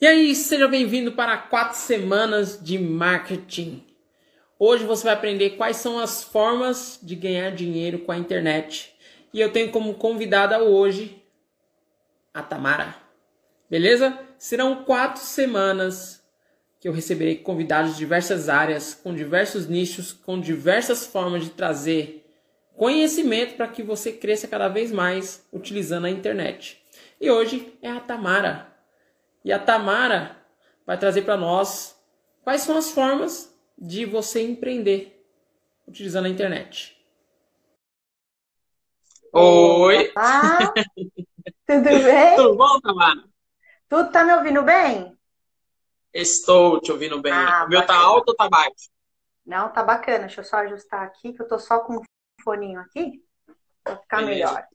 E aí, seja bem-vindo para quatro semanas de marketing. Hoje você vai aprender quais são as formas de ganhar dinheiro com a internet. E eu tenho como convidada hoje a Tamara. Beleza? Serão quatro semanas que eu receberei convidados de diversas áreas, com diversos nichos, com diversas formas de trazer conhecimento para que você cresça cada vez mais utilizando a internet. E hoje é a Tamara. E a Tamara vai trazer para nós quais são as formas de você empreender utilizando a internet. Oi! Olá! Tudo bem? Tudo bom, Tamara? Tu tá me ouvindo bem? Estou te ouvindo bem. Ah, o meu tá bacana. alto ou tá baixo? Não, tá bacana. Deixa eu só ajustar aqui, que eu tô só com um foninho aqui, pra ficar Beleza. melhor.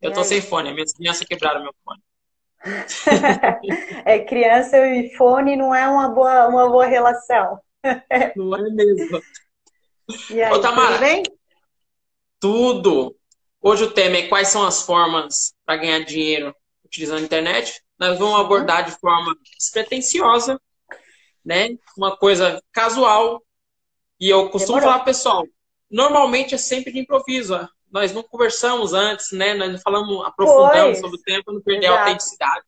Eu E tô aí? sem fone, minhas crianças quebraram meu fone. É, criança e fone não é uma boa, uma boa relação. Não é mesmo? E aí, Ô, Tamara. tudo bem? Tudo! Hoje o tema é quais são as formas para ganhar dinheiro utilizando a internet. Nós vamos Sim. abordar de forma despretensiosa, né? Uma coisa casual. E eu costumo Demorou. falar, pessoal, normalmente é sempre de improviso. Nós não conversamos antes, né? Nós não falamos, aprofundamos Pois. sobre o tempo, para não perder a Exato. autenticidade,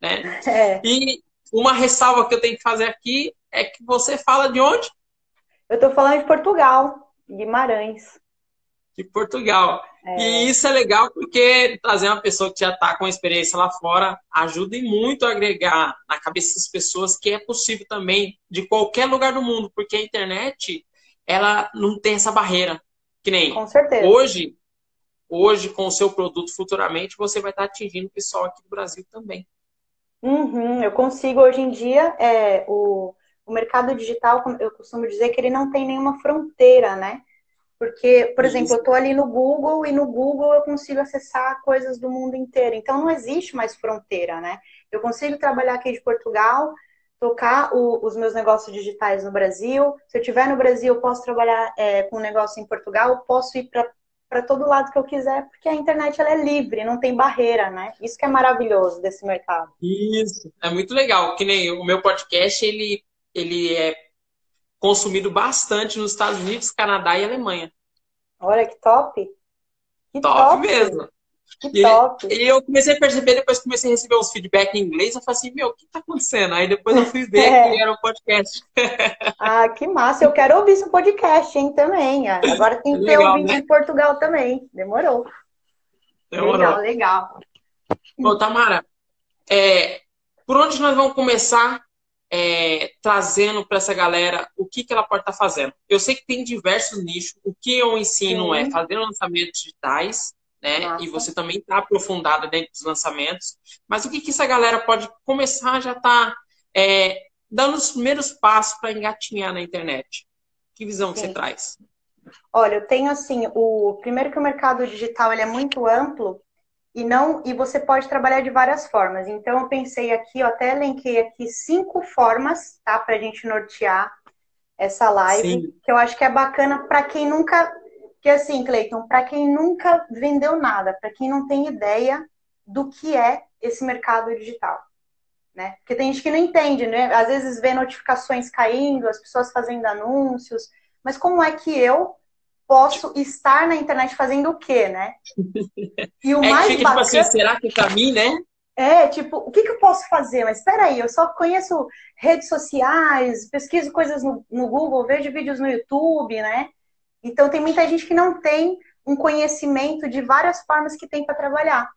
né? É, E uma ressalva que eu tenho que fazer aqui é que você fala de onde? eu tô falando de Portugal, Guimarães. De Portugal. É. E isso é legal porque trazer uma pessoa que já está com experiência lá fora ajuda muito a agregar na cabeça das pessoas que é possível também de qualquer lugar do mundo, porque a internet ela não tem essa barreira. Que nem Com certeza. hoje, hoje com o seu produto futuramente você vai estar atingindo o pessoal aqui do Brasil também. Uhum, eu consigo hoje em dia, é, o, o mercado digital, como eu costumo dizer que ele não tem nenhuma fronteira, né? Porque, por exemplo, eu estou ali no Google e no Google eu consigo acessar coisas do mundo inteiro. Então não existe mais fronteira, né? Eu consigo trabalhar aqui de Portugal, tocar o- os meus negócios digitais no Brasil. Se eu estiver no Brasil, eu posso trabalhar é, com um negócio em Portugal, posso ir para para todo lado que eu quiser, porque a internet ela é livre, não tem barreira, né? Isso que é maravilhoso desse mercado. Isso, é muito legal. Que nem o meu podcast, ele, ele é consumido bastante nos Estados Unidos, Canadá e Alemanha. Olha que top! Que Top, top! mesmo. Que top! E eu comecei a perceber, depois comecei a receber uns feedback em inglês, eu falei assim, meu, o que tá acontecendo? Aí depois eu fui ver É. que era um podcast. Ah, que massa! Eu quero ouvir esse podcast, hein, também. Ah, Agora tem que ter Legal, ouvinte né? de Portugal também. Demorou. Demorou. Legal, legal. Ô, Tamara, é, por onde nós vamos começar é, trazendo para essa galera o que, que ela pode estar fazendo? Eu sei que tem diversos nichos. O que eu ensino Sim. é fazer lançamentos digitais, né? Massa. E você também está aprofundada dentro dos lançamentos. Mas o que, que essa galera pode começar já tá é, dando os primeiros passos para engatinhar na internet? Que visão que você traz? Olha, eu tenho assim, o primeiro que o mercado digital ele é muito amplo e não e você pode trabalhar de várias formas. Então eu pensei aqui, eu até elenquei aqui cinco formas, tá, para a gente nortear essa live, Sim. que eu acho que é bacana para quem nunca, que assim, Cleiton, para quem nunca vendeu nada, para quem não tem ideia do que é esse mercado digital. Né? Porque tem gente que não entende, né? Às vezes vê notificações caindo, as pessoas fazendo anúncios, mas como é que eu posso estar na internet fazendo o quê, né? E o É mais fica tipo bacana assim, será que para mim, né? é tipo, o que, que eu posso fazer? Mas espera aí, eu só conheço redes sociais, pesquiso coisas no, no Google, vejo vídeos no YouTube, né? Então tem muita gente que não tem um conhecimento de várias formas que tem para trabalhar.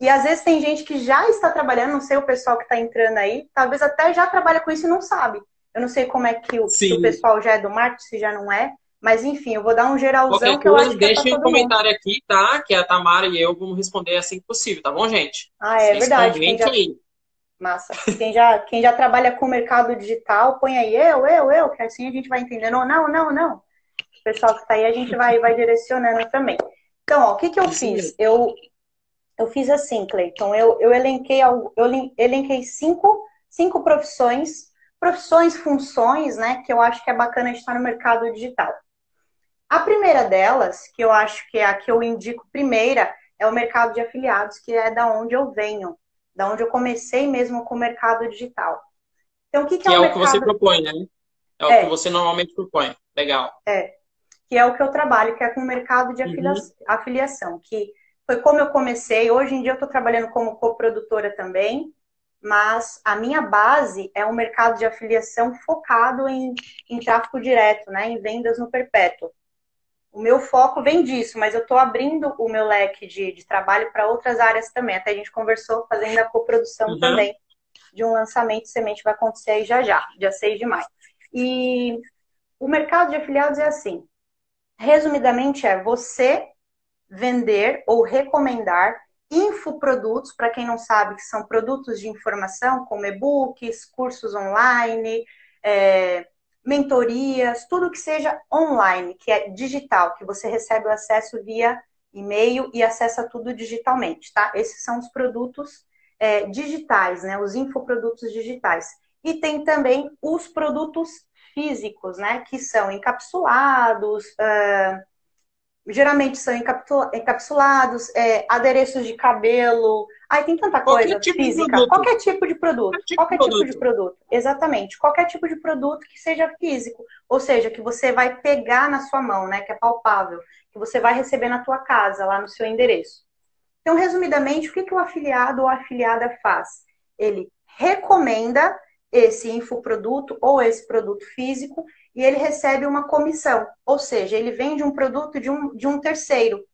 E às vezes tem gente que já está trabalhando, não sei o pessoal que está entrando aí, talvez até já trabalha com isso e não sabe. Eu não sei como é que o, o pessoal já é do marketing, se já não é, mas enfim, eu vou dar um geralzão Qualquer que eu coisa, acho que é deixa para um todo mundo. comentário aqui, tá? Que a Tamara e eu vamos responder assim que possível, tá bom, gente? Ah, é Vocês verdade. Quem já, aí. Massa. Quem já, quem já trabalha com o mercado digital, põe aí eu, eu, eu, que assim a gente vai entendendo. Não, não, não, pessoal que está aí, a gente vai, vai direcionando também. Então, ó, o que, que eu fiz? Eu, eu fiz assim, Cleiton. Eu, eu elenquei, eu len- elenquei cinco, cinco profissões, profissões, funções, né, que eu acho que é bacana estar no mercado digital. A primeira delas, que eu acho que é a que eu indico primeira, é o mercado de afiliados, que é da onde eu venho, da onde eu comecei mesmo com o mercado digital. Então, o que, que, que é, é o mercado? Que é o que você propõe, né? É o é. que você normalmente propõe. Legal. É. Que é o que eu trabalho, que é com o mercado de uhum. afiliação, que foi como eu comecei. Hoje em dia eu estou trabalhando como coprodutora também, mas a minha base é um mercado de afiliação focado em, em tráfego direto, né, em vendas no perpétuo. O meu foco vem disso, mas eu estou abrindo o meu leque de, de trabalho para outras áreas também. Até a gente conversou fazendo a coprodução uhum. também de um lançamento semente vai acontecer aí já já, dia 6 de maio. E o mercado de afiliados é assim. Resumidamente é você vender ou recomendar infoprodutos, para quem não sabe, que são produtos de informação, como e-books, cursos online, é, mentorias, tudo que seja online, que é digital, que você recebe o acesso via e-mail e acessa tudo digitalmente, tá? Esses são os produtos é, digitais, né? Os infoprodutos digitais. E tem também os produtos físicos, né? Que são encapsulados, uh, geralmente são encapsulados, é, adereços de cabelo. Aí tem tanta coisa tipo física. Qualquer tipo de produto. Qualquer, tipo, qualquer produto. tipo de produto. Exatamente. Qualquer tipo de produto que seja físico. Ou seja, que você vai pegar na sua mão, né? Que é palpável. Que você vai receber na tua casa, lá no seu endereço. Então, resumidamente, o que, que o afiliado ou a afiliada faz? Ele recomenda esse infoproduto ou esse produto físico e ele recebe uma comissão, ou seja, ele vende um produto de um, de um terceiro.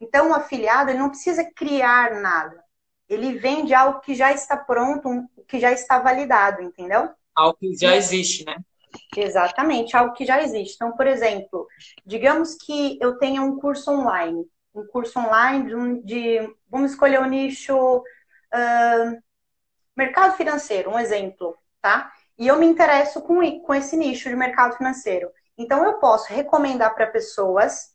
Então, o afiliado ele não precisa criar nada. Ele vende algo que já está pronto, um, que já está validado, entendeu? Algo que já existe, né? Exatamente, algo que já existe. Então, por exemplo, digamos que eu tenha um curso online, um curso online de, de vamos escolher o nicho uh, mercado financeiro, um exemplo, tá? E eu me interesso com, com esse nicho de mercado financeiro. Então, eu posso recomendar para pessoas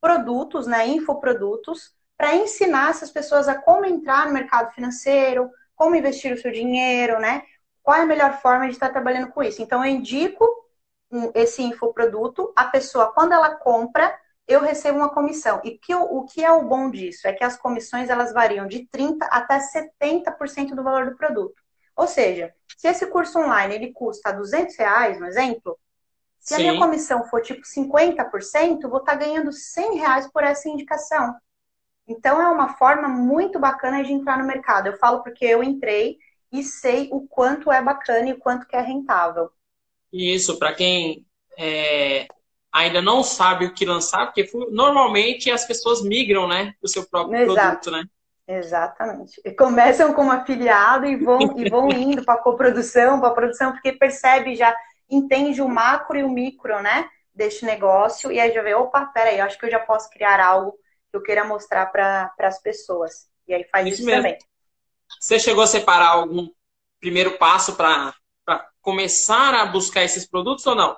produtos, né, infoprodutos, para ensinar essas pessoas a como entrar no mercado financeiro, como investir o seu dinheiro, né? Qual é a melhor forma de estar trabalhando com isso? Então, eu indico esse infoproduto, a pessoa, quando ela compra, eu recebo uma comissão. E que, o que é o bom disso? É que as comissões elas variam de 30% até 70% do valor do produto. Ou seja, se esse curso online ele custa 200 reais, no exemplo, se Sim. a minha comissão for tipo 50%, eu vou estar tá ganhando 100 reais por essa indicação. Então é uma forma muito bacana de entrar no mercado. Eu falo porque eu entrei e sei o quanto é bacana e o quanto que é rentável. Isso, para quem é, ainda não sabe o que lançar, porque normalmente as pessoas migram, né, do seu próprio Exato. produto, né? Exatamente. E começam como afiliado e vão, e vão indo para a coprodução, para a produção, porque percebe já, entende o macro e o micro, né? Deste negócio, e aí já vê, opa, peraí, acho que eu já posso criar algo que eu queira mostrar para as pessoas. E aí faz isso, isso também. Você chegou a separar algum primeiro passo para começar a buscar esses produtos ou não?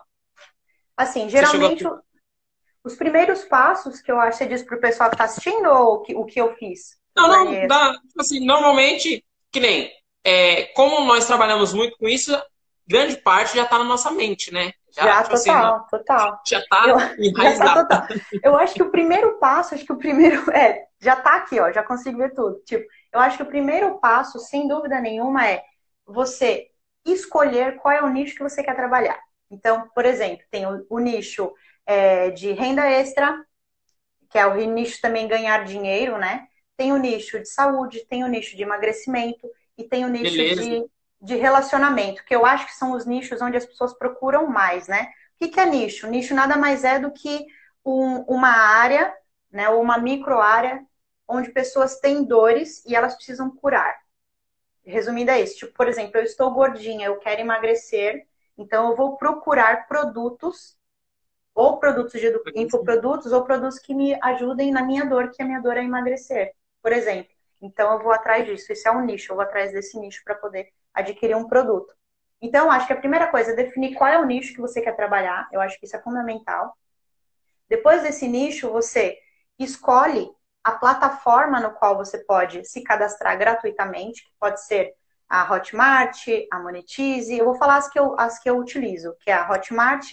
Assim, geralmente, a... os primeiros passos que eu acho, você diz para o pessoal que está assistindo ou que, o que eu fiz? Não, não, dá, tipo assim, normalmente, que nem, é, como nós trabalhamos muito com isso, grande parte já está na nossa mente, né? Já, já tipo total, assim, total. Já está enraizado. Tá eu acho que o primeiro passo, acho que o primeiro, é, já está aqui, ó, já consigo ver tudo. Tipo, eu acho que o primeiro passo, sem dúvida nenhuma, é você escolher qual é o nicho que você quer trabalhar. Então, por exemplo, tem o, o nicho é, de renda extra, que é o nicho também ganhar dinheiro, né? Tem o nicho de saúde, tem o nicho de emagrecimento e tem o nicho de, de relacionamento, que eu acho que são os nichos onde as pessoas procuram mais, né? O que, é nicho? Nicho nada mais é do que um, uma área, né, ou uma micro área, onde pessoas têm dores e elas precisam curar. Resumindo é isso. Tipo, por exemplo, eu estou gordinha, eu quero emagrecer, então eu vou procurar produtos ou produtos de infoprodutos ou produtos que me ajudem na minha dor, que a minha dor é emagrecer por exemplo. Então, eu vou atrás disso. Isso é um nicho, eu vou atrás desse nicho para poder adquirir um produto. Então, acho que a primeira coisa é definir qual é o nicho que você quer trabalhar. Eu acho que isso é fundamental. Depois desse nicho, você escolhe a plataforma no qual você pode se cadastrar gratuitamente, que pode ser a Hotmart, a Monetize. Eu vou falar as que eu, as que eu utilizo, que é a Hotmart,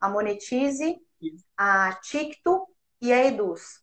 a Monetize, a TikTok e a Eduz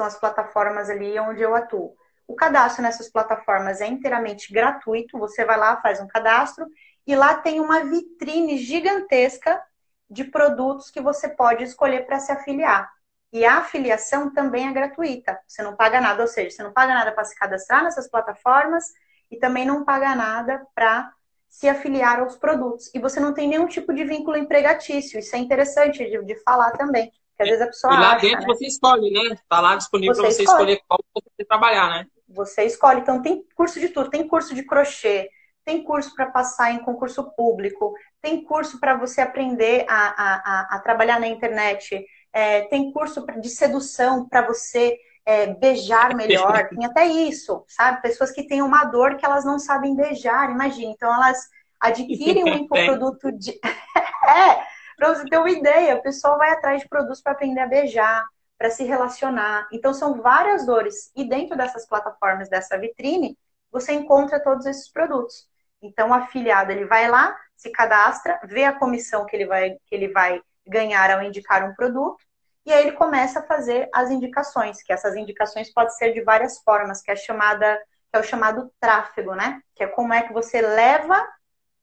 são as plataformas ali onde eu atuo. O cadastro nessas plataformas é inteiramente gratuito. Você vai lá, faz um cadastro e lá tem uma vitrine gigantesca de produtos que você pode escolher para se afiliar. E a afiliação também é gratuita. Você não paga nada, ou seja, você não paga nada para se cadastrar nessas plataformas e também não paga nada para se afiliar aos produtos. E você não tem nenhum tipo de vínculo empregatício. Isso é interessante de, de falar também. Às vezes a pessoa. E lá acha, dentro né? você escolhe, né? Está lá disponível para você escolhe. escolher qual você trabalhar, né? Você escolhe. Então tem curso de tudo. Tem curso de crochê, tem curso para passar em concurso público, tem curso para você aprender a, a, a, a, trabalhar na internet, é, tem curso de sedução para você é, beijar melhor, tem até isso, sabe? Pessoas que têm uma dor que elas não sabem beijar, imagina. Então elas adquirem um infoproduto de. é, para você ter uma ideia, o pessoal vai atrás de produtos para aprender a beijar, para se relacionar. Então são várias dores. E dentro dessas plataformas, dessa vitrine, você encontra todos esses produtos. Então, o afiliado ele vai lá, se cadastra, vê a comissão que ele vai, que ele vai ganhar ao indicar um produto, e aí ele começa a fazer as indicações, que essas indicações podem ser de várias formas, que é chamada, que é o chamado tráfego, né? Que é como é que você leva,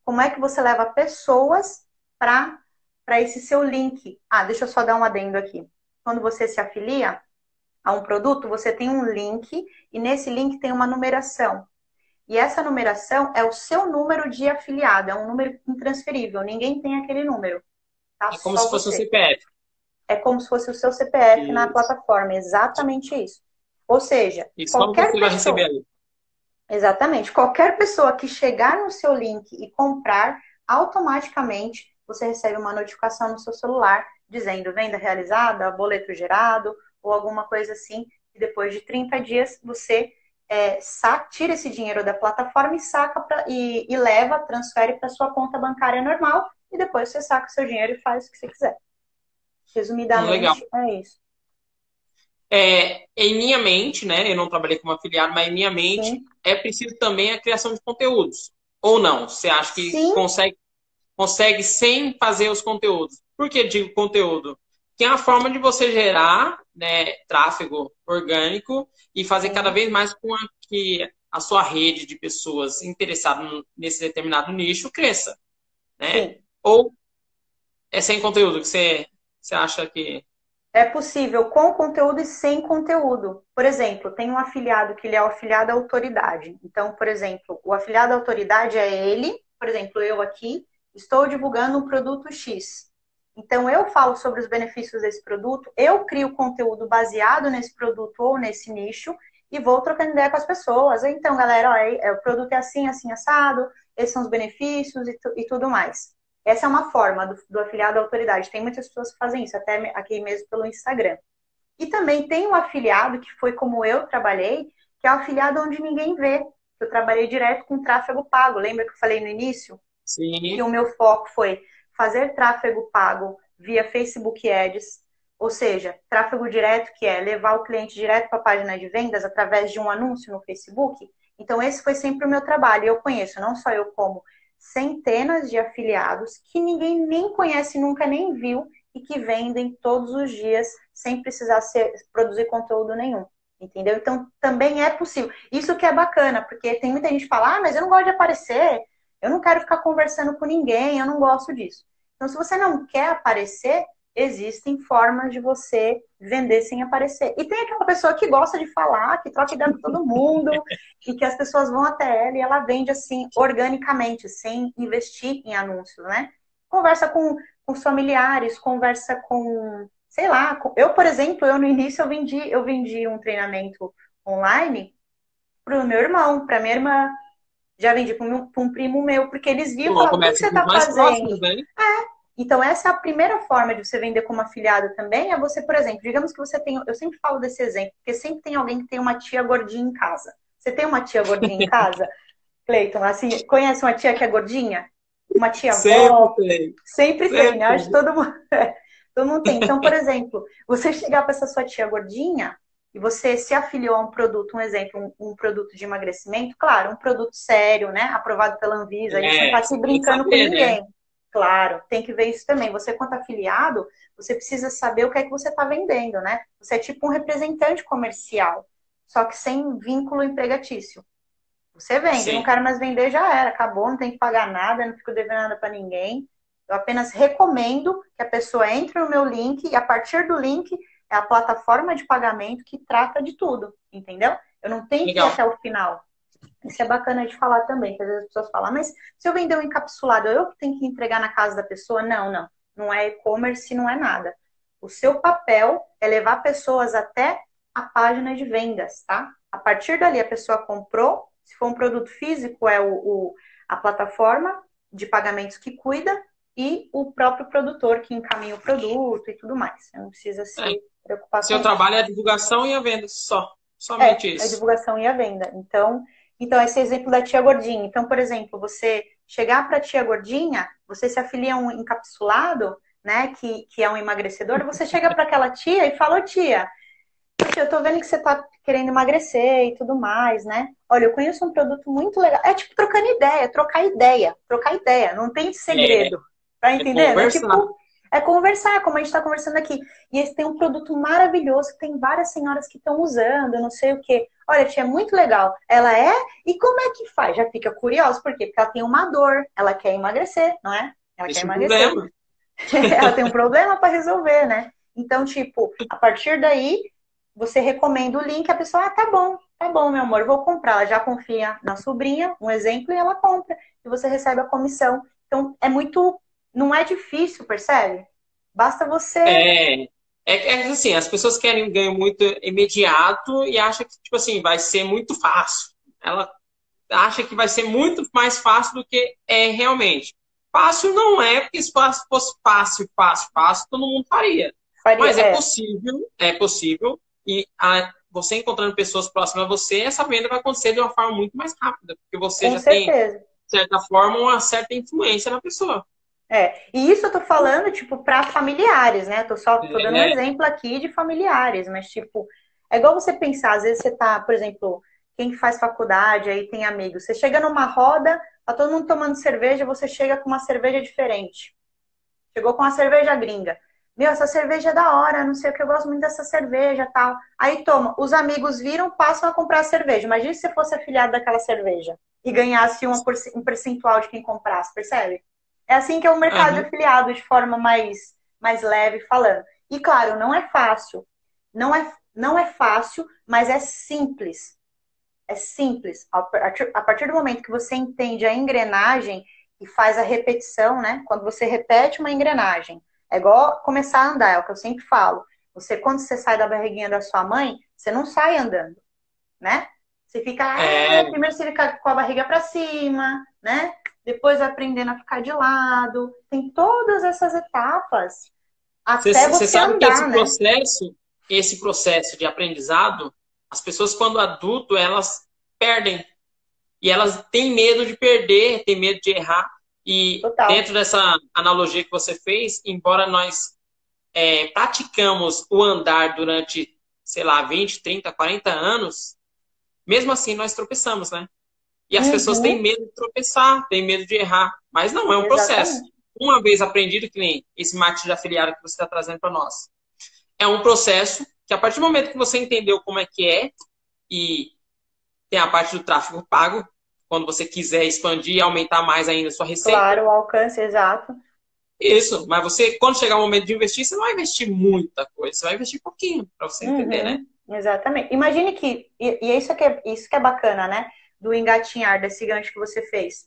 como é que você leva pessoas para para esse seu link. Ah, deixa eu só dar um adendo aqui. Quando você se afilia a um produto, você tem um link e nesse link tem uma numeração. E essa numeração é o seu número de afiliado, é um número intransferível, ninguém tem aquele número. Tá? É como Só se fosse você. um CPF. É como se fosse o seu CPF isso. na plataforma, exatamente isso. Ou seja, e qualquer pessoa... vai receber ali. Exatamente. Qualquer pessoa que chegar no seu link e comprar, automaticamente você recebe uma notificação no seu celular dizendo venda realizada, boleto gerado ou alguma coisa assim. E depois de 30 dias você é, tira esse dinheiro da plataforma e saca pra, e, e leva, transfere para sua conta bancária normal e depois você saca o seu dinheiro e faz o que você quiser. Resumidamente, Legal. é isso. É, em minha mente, né? Eu não trabalhei como afiliado, mas em minha mente Sim. é preciso também a criação de conteúdos. Ou não? Você acha que Sim. consegue, consegue sem fazer os conteúdos? Por que digo conteúdo? Que é uma forma de você gerar né, tráfego orgânico e fazer Sim. cada vez mais com a, que a sua rede de pessoas interessadas nesse determinado nicho cresça. Né? Sim. Ou é sem conteúdo que você, você acha que É possível com conteúdo e sem conteúdo. Por exemplo, tem um afiliado que ele é o afiliado à autoridade. Então, por exemplo, o afiliado à autoridade é ele, por exemplo, eu aqui, estou divulgando um produto X. Então, eu falo sobre os benefícios desse produto, eu crio conteúdo baseado nesse produto ou nesse nicho e vou trocando ideia com as pessoas. Então, galera, é- o produto é assim, assim, assado, esses são os benefícios e, tu- e tudo mais. Essa é uma forma do, do afiliado à autoridade. Tem muitas pessoas que fazem isso, até aqui mesmo pelo Instagram. E também tem um afiliado, que foi como eu trabalhei, que é o afiliado onde ninguém vê. Eu trabalhei direto com tráfego pago. Lembra que eu falei no início? Sim, que o meu foco foi fazer tráfego pago via Facebook Ads, ou seja, tráfego direto, que é levar o cliente direto para a página de vendas através de um anúncio no Facebook. Então, esse foi sempre o meu trabalho. Eu conheço, não só eu, como centenas de afiliados que ninguém nem conhece, nunca nem viu e que vendem todos os dias sem precisar ser, produzir conteúdo nenhum. Entendeu? Então, também é possível. Isso que é bacana, porque tem muita gente que fala, ah, mas eu não gosto de aparecer, eu não quero ficar conversando com ninguém, eu não gosto disso. Então, se você não quer aparecer, existem formas de você vender sem aparecer. E tem aquela pessoa que gosta de falar, que troca ideia com todo mundo, e que as pessoas vão até ela e ela vende assim, organicamente, sem investir em anúncios, né? Conversa com, com os familiares, conversa com, sei lá, com- eu, por exemplo, eu no início eu vendi, eu vendi um treinamento online pro meu irmão, pra minha irmã, já vendi para um, um primo meu, porque eles viam falavam, o que você tá mais fazendo? né? Então, essa é a primeira forma de você vender como afiliado também, é você, por exemplo, digamos que você tem, eu sempre falo desse exemplo, porque sempre tem alguém que tem uma tia gordinha em casa. Você tem uma tia gordinha em casa, Cleiton, assim, conhece uma tia que é gordinha? Uma tia avó? Sempre tem. Sempre tem, Sempre. né? Acho que todo mundo, todo mundo tem. Então, por exemplo, você chegar para essa sua tia gordinha e você se afiliou a um produto, um exemplo, um, um produto de emagrecimento, claro, um produto sério, né? Aprovado pela Anvisa, a gente É, não tem que brincando com saber, né? ninguém. Claro, tem que ver isso também. Você, quanto afiliado, você precisa saber o que é que você está vendendo, né? Você é tipo um representante comercial. só que sem vínculo empregatício. Você vende, Sim. não quero mais vender, já era, acabou, não tem que pagar nada, não fico devendo nada para ninguém. Eu apenas recomendo que a pessoa entre no meu link e a partir do link é a plataforma de pagamento que trata de tudo, entendeu? Eu não tenho Legal. que ir até o final. Isso é bacana de falar também, que às vezes as pessoas falam, mas se eu vender um encapsulado, eu que tenho que entregar na casa da pessoa? Não, não. Não é e-commerce, não é nada. O seu papel é levar pessoas até a página de vendas, tá? A partir dali, a pessoa comprou. Se for um produto físico, é o, o a plataforma de pagamentos que cuida e o próprio produtor que encaminha o produto e tudo mais. Você não precisa se é. preocupar Seu com trabalho isso. é a divulgação e a venda só. Somente é, isso. A divulgação e a venda. Então, então, esse exemplo da tia gordinha. Então, por exemplo, você chegar para a tia gordinha, você se afilia a um encapsulado, né, que, que é um emagrecedor, você chega para aquela tia e fala, tia, eu tô vendo que você tá querendo emagrecer e tudo mais, né? Olha, eu conheço um produto muito legal. É tipo trocando ideia, trocar ideia, trocar ideia, não tem segredo. É. Tá entendendo? É, é tipo, é conversar, como a gente está conversando aqui. E esse tem um produto maravilhoso que tem várias senhoras que estão usando, não sei o quê. Olha, tia, é muito legal. Ela é? E como é que faz? Já fica curiosa, por quê? Porque ela tem uma dor, ela quer emagrecer, não é? Ela Esse quer emagrecer. Problema. ela tem um problema para resolver, né? Então, tipo, a partir daí, você recomenda o link, a pessoa, ah, tá bom, tá bom, meu amor, vou comprar. Ela já confia na sobrinha, um exemplo, e ela compra. E você recebe a comissão. Então, é muito não é difícil, percebe? Basta você. É, é, é assim, as pessoas querem um ganho muito imediato e acham que, tipo assim, vai ser muito fácil. Ela acha que vai ser muito mais fácil do que é realmente. Fácil não é, porque se fosse fácil, fácil, fácil, todo mundo faria. faria Mas é, é possível, é possível. E a, você encontrando pessoas próximas a você, essa venda vai acontecer de uma forma muito mais rápida, porque você Com já certeza. tem, de certa forma, uma certa influência na pessoa. É, e isso eu tô falando, tipo, para familiares, né? tô só tô dando um é. exemplo aqui de familiares, mas, tipo, é igual você pensar, às vezes você tá, por exemplo, quem faz faculdade, aí tem amigos, você chega numa roda, tá todo mundo tomando cerveja, você chega com uma cerveja diferente. Chegou com uma cerveja gringa. Meu, essa cerveja é da hora, não sei o que, eu gosto muito dessa cerveja tal. Aí toma, os amigos viram, passam a comprar a cerveja. Imagina se você fosse afiliado daquela cerveja e ganhasse uma, um percentual de quem comprasse, percebe? É assim que é o mercado uhum. de afiliado, de forma mais, mais leve falando. E claro, não é fácil. Não é, não é fácil, mas é simples. É simples. A partir do momento que você entende a engrenagem e faz a repetição, né? Quando você repete uma engrenagem, é igual começar a andar, é o que eu sempre falo. Você, quando você sai da barriguinha da sua mãe, você não sai andando, né? Você fica, é... ah, primeiro você fica com a barriga para cima, né? Depois aprendendo a ficar de lado. Tem todas essas etapas até você, você sabe andar, que esse né? processo, esse processo de aprendizado, as pessoas quando adulto elas perdem e elas têm medo de perder, têm medo de errar. E Total. dentro dessa analogia que você fez, embora nós é, praticamos o andar durante, sei lá, 20, 30, 40 anos, mesmo assim nós tropeçamos, né? E as uhum. pessoas têm medo de tropeçar, têm medo de errar. Mas não, é um Exatamente. processo. Uma vez aprendido, que nem esse marketing de afiliado que você está trazendo para nós. É um processo que, a partir do momento que você entendeu como é que é, e tem a parte do tráfego pago, quando você quiser expandir e aumentar mais ainda a sua receita. Claro, o alcance, exato. Isso, mas você, quando chegar o momento de investir, você não vai investir muita coisa, você vai investir pouquinho, para você uhum. entender, né? Exatamente. Imagine que, e, e isso, que é, isso que é bacana, né? Do engatinhar, desse gancho que você fez.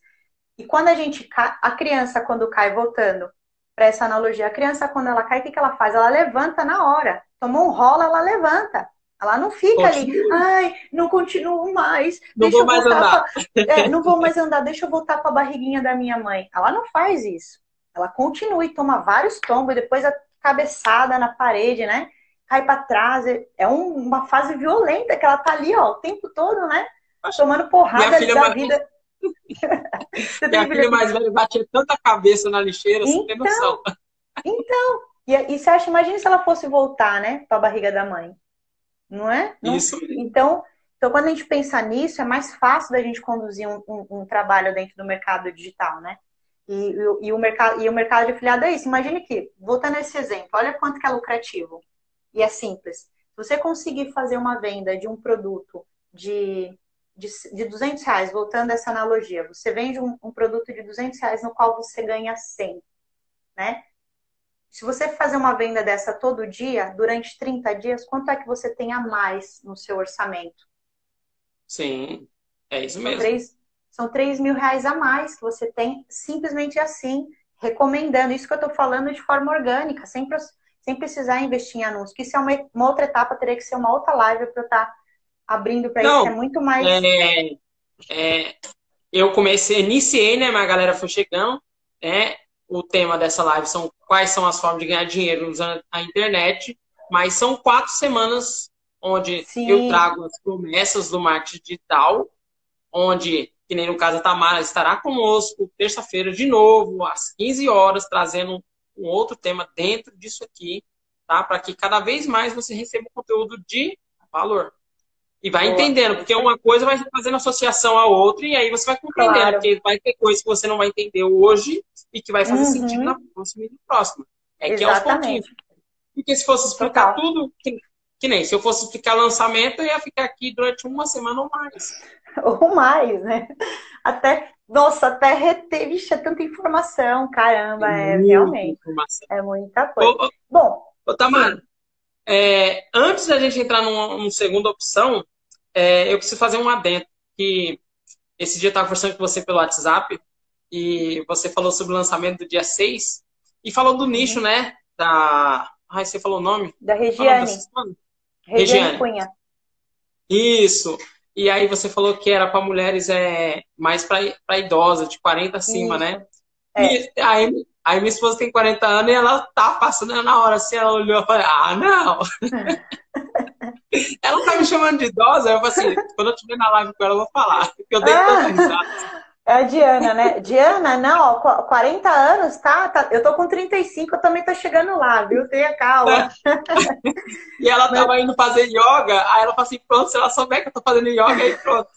E quando a gente cai, a criança quando cai, voltando para essa analogia, a criança quando ela cai, o que, que ela faz? Ela levanta na hora. Tomou um rolo, ela levanta. Ela não fica ali, ai, não continuo mais. Não vou mais andar. Pra, é, não vou mais andar, deixa eu voltar para a barriguinha da minha mãe. Ela não faz isso. Ela continua e toma vários tombos, depois a cabeçada na parede, né? Cai para trás. É um, uma fase violenta que ela tá ali, ó, o tempo todo, né? Tomando porrada da mais... vida. Minha filha mais velha batia tanta cabeça na lixeira, então, você tem noção. Então, e, e você acha, imagina se ela fosse voltar, né, para a barriga da mãe. Não é? Não, Isso. Então, então, quando a gente pensa nisso, é mais fácil da gente conduzir um, um, um trabalho dentro do mercado digital, né? E, e, e, o mercado, e o mercado de afiliado é isso. Imagine que, voltando a esse exemplo, olha quanto que é lucrativo. E é simples. Se você conseguir fazer uma venda de um produto de, de, de 200 reais, voltando a essa analogia, você vende um, um produto de 200 reais no qual você ganha 100, né? Se você fazer uma venda dessa todo dia, durante 30 dias, quanto é que você tem a mais no seu orçamento? Sim, é isso são mesmo. 3, são 3 mil reais a mais que você tem simplesmente assim, recomendando. Isso que eu estou falando de forma orgânica, sem, sem precisar investir em anúncios. Que isso é uma, uma outra etapa, teria que ser uma outra live para eu estar tá abrindo para isso, é muito mais. É, é, eu comecei, iniciei, né? Mas a galera foi chegando, né? O tema dessa live são quais são as formas de ganhar dinheiro usando a internet, mas são quatro semanas onde Sim. eu trago as promessas do marketing digital, onde, que nem no caso a Tamara, estará conosco terça-feira de novo, às 15 horas, trazendo um outro tema dentro disso aqui, tá? Para que cada vez mais você receba conteúdo de valor. E vai Boa. entendendo, porque uma coisa vai fazendo associação à outra, e aí você vai compreendendo, claro. porque vai ter coisas que você não vai entender hoje e que vai fazer uhum. sentido na próxima e na próxima. É Exatamente. que é os pontinhos. Porque se fosse explicar Total. tudo, que, que, nem se eu fosse explicar lançamento, eu ia ficar aqui durante uma semana ou mais. Ou mais, né? Até, nossa, até reter, vixe, é tanta informação, caramba, é, é realmente. Informação. É muita coisa. Ô, Bom. Ô, Tamara, é, antes da gente entrar numa, numa segunda opção, é, eu preciso fazer um adendo. Que esse dia eu estava conversando com você pelo WhatsApp e você falou sobre o lançamento do dia 6 e falou do nicho, uhum. né? Da. Ai, você falou o nome? Da Regiane. Regiane Cunha. Isso. E aí você falou que era para mulheres é, mais para idosa, de 40 acima, Isso. né? É. E aí, aí minha esposa tem 40 anos e ela tá passando na hora assim, ela olhou e falou, ah, não! ela tá me chamando de idosa, eu falei assim, quando eu estiver na live com ela, eu vou falar. Porque eu dei ah. tanta risada. É a Diana, né? Diana, não, ó, 40 anos, tá, tá? Eu tô com 35, eu também tô chegando lá, viu? Tenha calma. e ela Mas... tava indo fazer yoga, aí ela falou assim: pronto, se ela souber que eu tô fazendo yoga, aí pronto.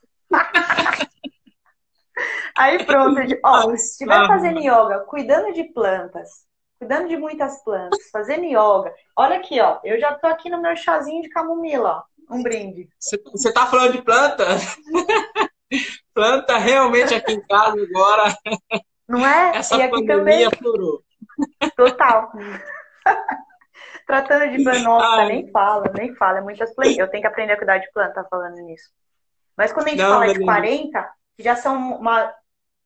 Aí pronto. Ó, se estiver fazendo yoga, cuidando de plantas, cuidando de muitas plantas, fazendo yoga, olha aqui, ó, eu já tô aqui no meu chazinho de camomila, ó, um brinde. Você tá falando de planta? planta realmente aqui em casa agora. Não é? Essa e pandemia florou. Total. Tratando de planta, nossa, nem fala, nem fala. É muitas plantas. Eu tenho que aprender a cuidar de planta falando nisso. Mas quando a gente Não, fala de 40, já são uma,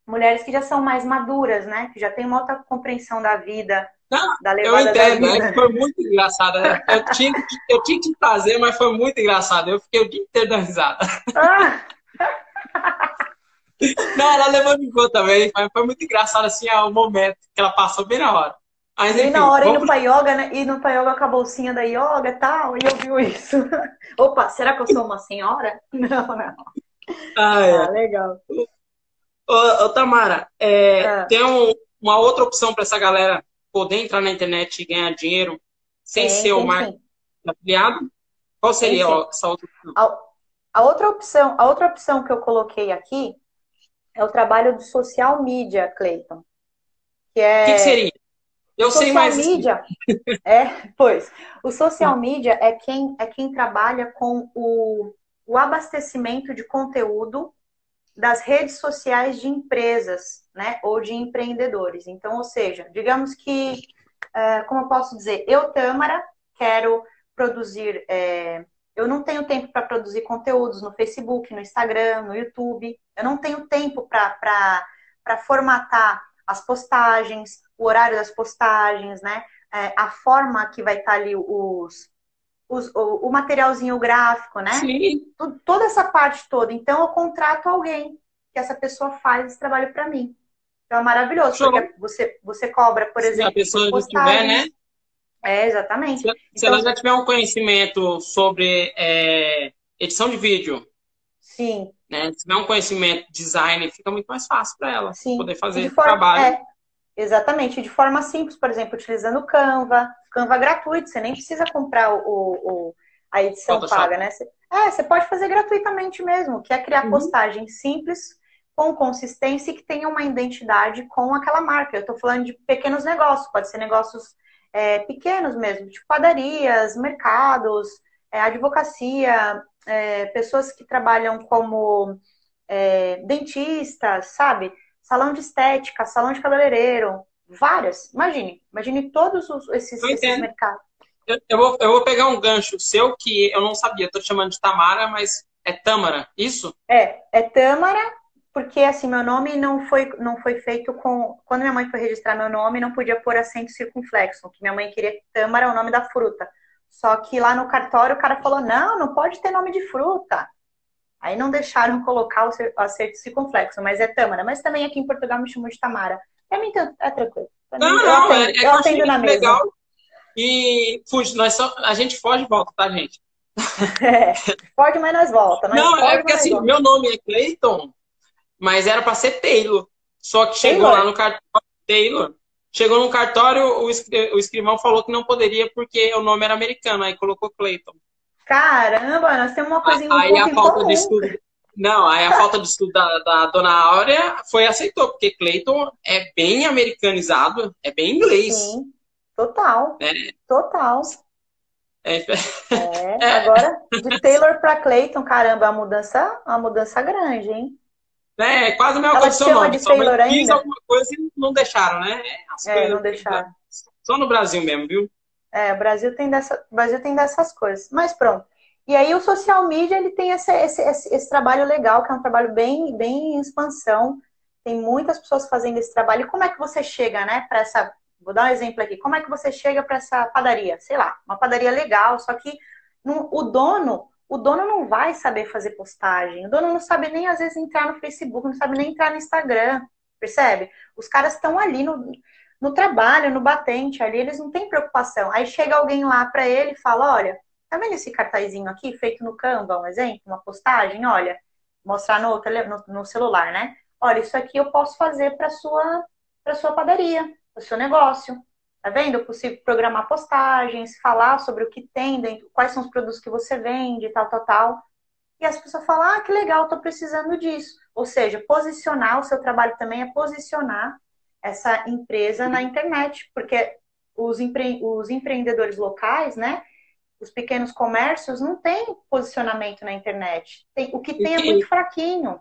mulheres que já são mais maduras, né? Que já têm uma outra compreensão da vida, Não, da levada Eu entendo, da vida. Né? foi muito engraçado. Né? Eu tinha, eu tinha que trazer, mas foi muito engraçado. Eu fiquei o dia inteiro dando risada. Ah. Não, ela levou de boa também, mas foi muito engraçado assim o momento que ela passou bem na hora. Mas, enfim, na hora vamos... indo pra yoga, né? E no pra yoga com a bolsinha da yoga e tal, e eu vi isso. Opa, será que eu sou uma senhora? Não, não. Ah, é. ah legal. Ô, ô Tamara, é, é. tem um, uma outra opção para essa galera poder entrar na internet e ganhar dinheiro sem ser o marketing afiliado? Qual seria essa outra opção? A, a outra opção, a outra opção que eu coloquei aqui é o trabalho do social media, Cleiton. Que é. O que, que seria? Eu sei mais. Media é, pois. O social media é quem é quem trabalha com o, o abastecimento de conteúdo das redes sociais de empresas, né, ou de empreendedores. Então, ou seja, digamos que, é, como eu posso dizer, eu, Tâmara, quero produzir é, eu não tenho tempo para produzir conteúdos no Facebook, no Instagram, no YouTube. Eu não tenho tempo para formatar as postagens, o horário das postagens, né? É, a forma que vai estar tá ali os, os, o, o, materialzinho gráfico, né? Sim. Toda essa parte toda. Então, eu contrato alguém que essa pessoa faz esse trabalho para mim. Então, é maravilhoso, Show. porque você, você cobra, por exemplo. Se a pessoa não tiver, né? É, exatamente. Se, se ela já tiver um conhecimento sobre é, edição de vídeo, sim. Né, se tiver um conhecimento de design, fica muito mais fácil para ela sim. poder fazer o trabalho. É, exatamente, de forma simples, por exemplo, utilizando o Canva, Canva gratuito, você nem precisa comprar o, o a edição Photoshop. paga, né? É, você pode fazer gratuitamente mesmo, que é criar uhum. postagens simples, com consistência e que tenha uma identidade com aquela marca. Eu estou falando de pequenos negócios, pode ser negócios é, pequenos mesmo, tipo padarias, mercados, é, advocacia, é, pessoas que trabalham como é, dentistas, sabe? Salão de estética, salão de cabeleireiro, várias. Imagine, imagine todos os, esses, esses mercados. Eu, eu, vou, eu vou pegar um gancho seu que eu não sabia, estou chamando de Tamara, mas é Tâmara, isso? É, é Tâmara, porque assim, meu nome não foi, não foi feito com. Quando minha mãe foi registrar meu nome, não podia pôr acento circunflexo, que minha mãe queria que Tâmara é o nome da fruta. Só que lá no cartório o cara falou: não, não pode ter nome de fruta. Aí não deixaram colocar o acerto circunflexo, mas é Tâmara. Mas também aqui em Portugal me chamam de Tamara. Pra mim é tranquilo. Pra não, mim, não, é, eu atendo, é, na mesa. legal. E fuge, nós só, a gente foge e volta, tá, gente? É, pode, mas nós volta. não, é porque assim, volta. meu nome é Clayton, mas era para ser Taylor. Só que chegou Taylor. lá no cartório, Taylor. Chegou no cartório, o, escrivão falou que não poderia porque o nome era americano, aí colocou Clayton. Caramba, nós temos uma coisinha aí um a falta de estudo Não, aí a falta de estudo da, da dona Áurea foi aceitou, porque Clayton é bem americanizado, é bem inglês. Sim, total. É. Total. É. é, agora, de Taylor para Clayton, caramba, a mudança, a mudança grande, hein? É, quase a mesma coisa nome. de Taylor ainda? Quis alguma coisa e não deixaram, né? As é, não deixaram. Só no Brasil mesmo, viu? É, o Brasil tem, dessa, o Brasil tem dessas coisas. Mas pronto. E aí o social media ele tem esse, esse, esse, esse, trabalho legal, que é um trabalho bem, bem em expansão. Tem muitas pessoas fazendo esse trabalho. E como é que você chega, né, para essa. Vou dar um exemplo aqui. Como é que você chega para essa padaria? Sei lá, uma padaria legal, só que o dono, o dono não vai saber fazer postagem. O dono não sabe nem às vezes entrar no Facebook, não sabe nem entrar no Instagram. Percebe? Os caras estão ali no, no trabalho, no batente ali, eles não têm preocupação. Aí chega alguém lá para ele e fala: olha, tá vendo esse cartazinho aqui feito no Canva, um exemplo, uma postagem? Olha, mostrar no, no, no celular, né? Olha, isso aqui eu posso fazer para sua para sua padaria, para o seu negócio. Tá vendo? É possível programar postagens, falar sobre o que tem dentro, quais são os produtos que você vende, tal, tal, tal. E as pessoas falam, ah, que legal, estou precisando disso. Ou seja, posicionar, o seu trabalho também é posicionar essa empresa na internet, porque os, empre... os empreendedores locais, né, os pequenos comércios não têm posicionamento na internet. Tem... O que tem é muito fraquinho.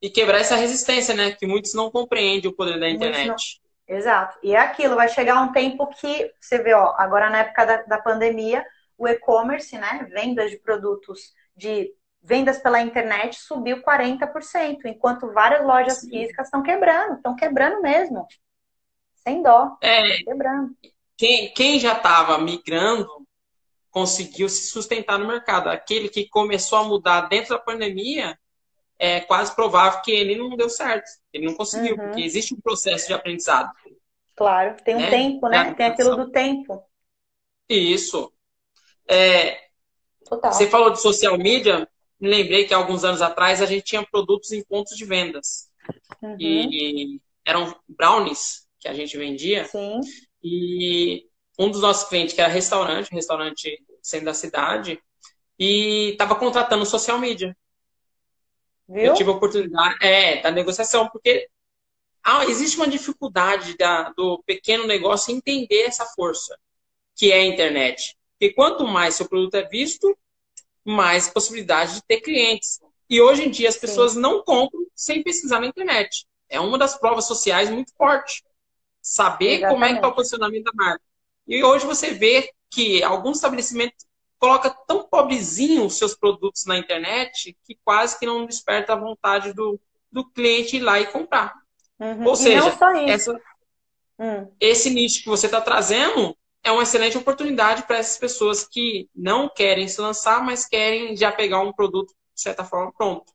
E quebrar essa resistência, né, que muitos não compreendem o poder da internet. Exato. E é aquilo, vai chegar um tempo que, você vê, ó, agora na época da, da pandemia, o e-commerce, né, vendas de produtos de vendas pela internet subiu 40%, enquanto várias lojas Sim. físicas estão quebrando, estão quebrando mesmo. Sem dó. É, quebrando. Quem, quem já estava migrando conseguiu se sustentar no mercado. Aquele que começou a mudar dentro da pandemia, é quase provável que ele não deu certo. Ele não conseguiu, uhum. porque existe um processo de aprendizado. Claro, tem um né? tempo, né? Tem aquilo do tempo. Isso. É, Total. Você falou de social media, me lembrei que alguns anos atrás a gente tinha produtos em pontos de vendas. Uhum. E, eram brownies que a gente vendia. Sim. E um dos nossos clientes, que era restaurante, um restaurante sendo da cidade, e estava contratando social media. Viu? Eu tive a oportunidade é, da negociação, porque ah, existe uma dificuldade da, do pequeno negócio entender essa força que é a internet. Porque quanto mais seu produto é visto, mais possibilidade de ter clientes. E hoje em dia as pessoas Sim. não compram sem pesquisar na internet. É uma das provas sociais muito forte. Saber Exatamente. como é que está o posicionamento da marca. E hoje você vê que alguns estabelecimentos coloca tão pobrezinho os seus produtos na internet que quase que não desperta a vontade do, do cliente ir lá e comprar. Uhum. Ou seja, essa, hum. esse nicho que você está trazendo é uma excelente oportunidade para essas pessoas que não querem se lançar, mas querem já pegar um produto, de certa forma, pronto.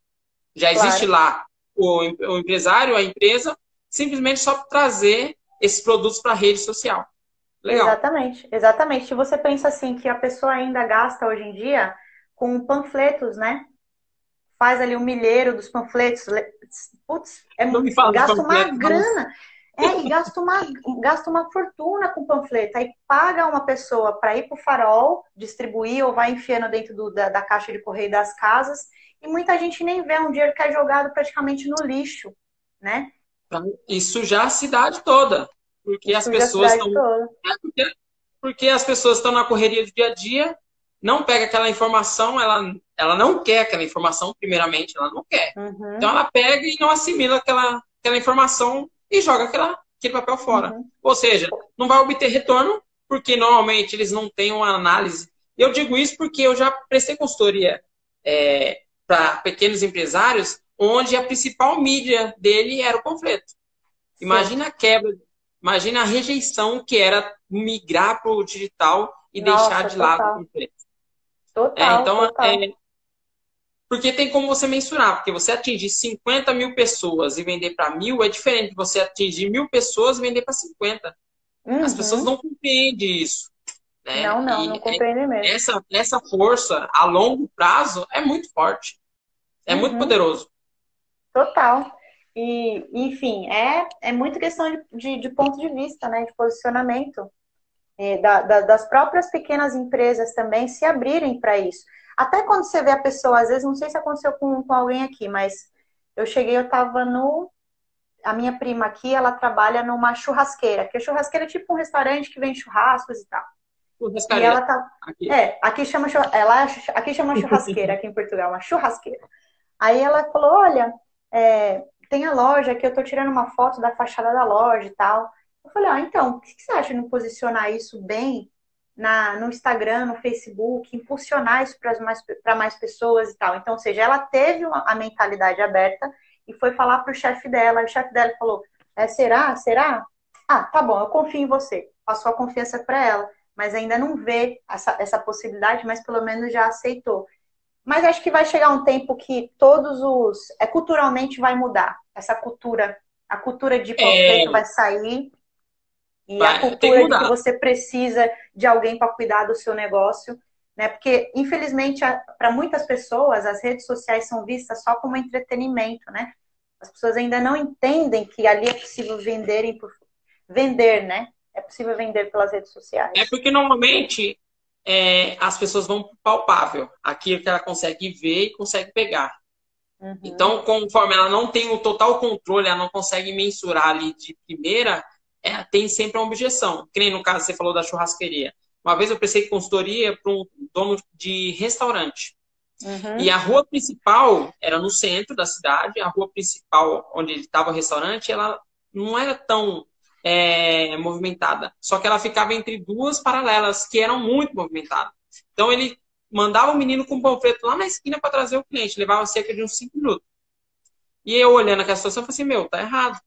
Já claro. existe lá o, o, empresário, a empresa, simplesmente só trazer esses produtos para a rede social. Legal. Exatamente, exatamente. Você pensa assim que a pessoa ainda gasta hoje em dia com panfletos, né? Faz ali um milheiro dos panfletos. Putz, é, gasta uma grana. É, e gasta uma, gasta uma fortuna com panfleto. Aí paga uma pessoa para ir para o farol, distribuir ou vai enfiando dentro do, da, da, caixa de correio das casas. E muita gente nem vê um dinheiro que é jogado praticamente no lixo, né? E sujar a cidade toda. Porque e as pessoas estão. É porque, porque as pessoas estão na correria do dia a dia não pega aquela informação, ela, ela não quer aquela informação, primeiramente, ela não quer. Uhum. Então ela pega e não assimila aquela, aquela informação e joga aquela, aquele papel fora. Uhum. Ou seja, não vai obter retorno, porque normalmente eles não têm uma análise. Eu digo isso porque eu já prestei consultoria é, para pequenos empresários, onde a principal mídia dele era o panfleto. Imagina a quebra, imagina a rejeição que era migrar para o digital e Nossa, deixar de lado o panfleto. Total, é, então, total. É, porque tem como você mensurar, porque você atingir 50 mil pessoas e vender para mil é diferente de você atingir mil pessoas e vender para 50. Uhum. As pessoas não compreendem isso. Né? Não, não, e não compreendem mesmo. Essa, essa força a longo prazo é muito forte. É uhum. muito poderoso. Total. E, enfim, é, é muito questão de, de, de ponto de vista, né? De posicionamento. É, da, da, das próprias pequenas empresas também se abrirem para isso. Até quando você vê a pessoa, às vezes, não sei se aconteceu com, com alguém aqui, mas eu cheguei, eu estava no. A minha prima aqui, ela trabalha numa churrasqueira, que a churrasqueira é tipo um restaurante que vende churrascos e tal. E ela tá. Aqui. É, aqui chama, ela, aqui chama churrasqueira, aqui em Portugal, uma churrasqueira. Aí ela falou: olha, é, tem a loja que eu tô tirando uma foto da fachada da loja e tal. Eu falei, ah, então, o que você acha de não posicionar isso bem na, no Instagram, no Facebook, impulsionar isso para mais, mais pessoas e tal. Então, ou seja, ela teve uma, a mentalidade aberta e foi falar para o chefe dela. O chefe dela falou: é, será? Será? Ah, tá bom, eu confio em você. Passou a confiança para ela, mas ainda não vê essa, essa possibilidade, mas pelo menos já aceitou. Mas acho que vai chegar um tempo que todos os. É, culturalmente vai mudar. Essa cultura. A cultura de panfleto é... vai sair e Vai, a cultura de que você precisa de alguém para cuidar do seu negócio, né? Porque, infelizmente, para muitas pessoas, as redes sociais são vistas só como entretenimento, né? As pessoas ainda não entendem que ali é possível venderem por... vender, né? É possível vender pelas redes sociais. É porque normalmente é, as pessoas vão pro palpável, aquilo que ela consegue ver e consegue pegar. Uhum. Então, conforme ela não tem o total controle, ela não consegue mensurar ali de primeira, é, tem sempre uma objeção. Que nem no caso você falou da churrasqueria. Uma vez eu prestei consultoria para um dono de restaurante. Uhum. E a rua principal era no centro da cidade, a rua principal onde estava o restaurante, ela não era tão é, movimentada. Só que ela ficava entre duas paralelas que eram muito movimentadas. Então ele mandava o menino com o panfleto lá na esquina para trazer o cliente, levava cerca de uns cinco minutos. E eu olhando aquela situação, eu falei assim, meu, tá errado.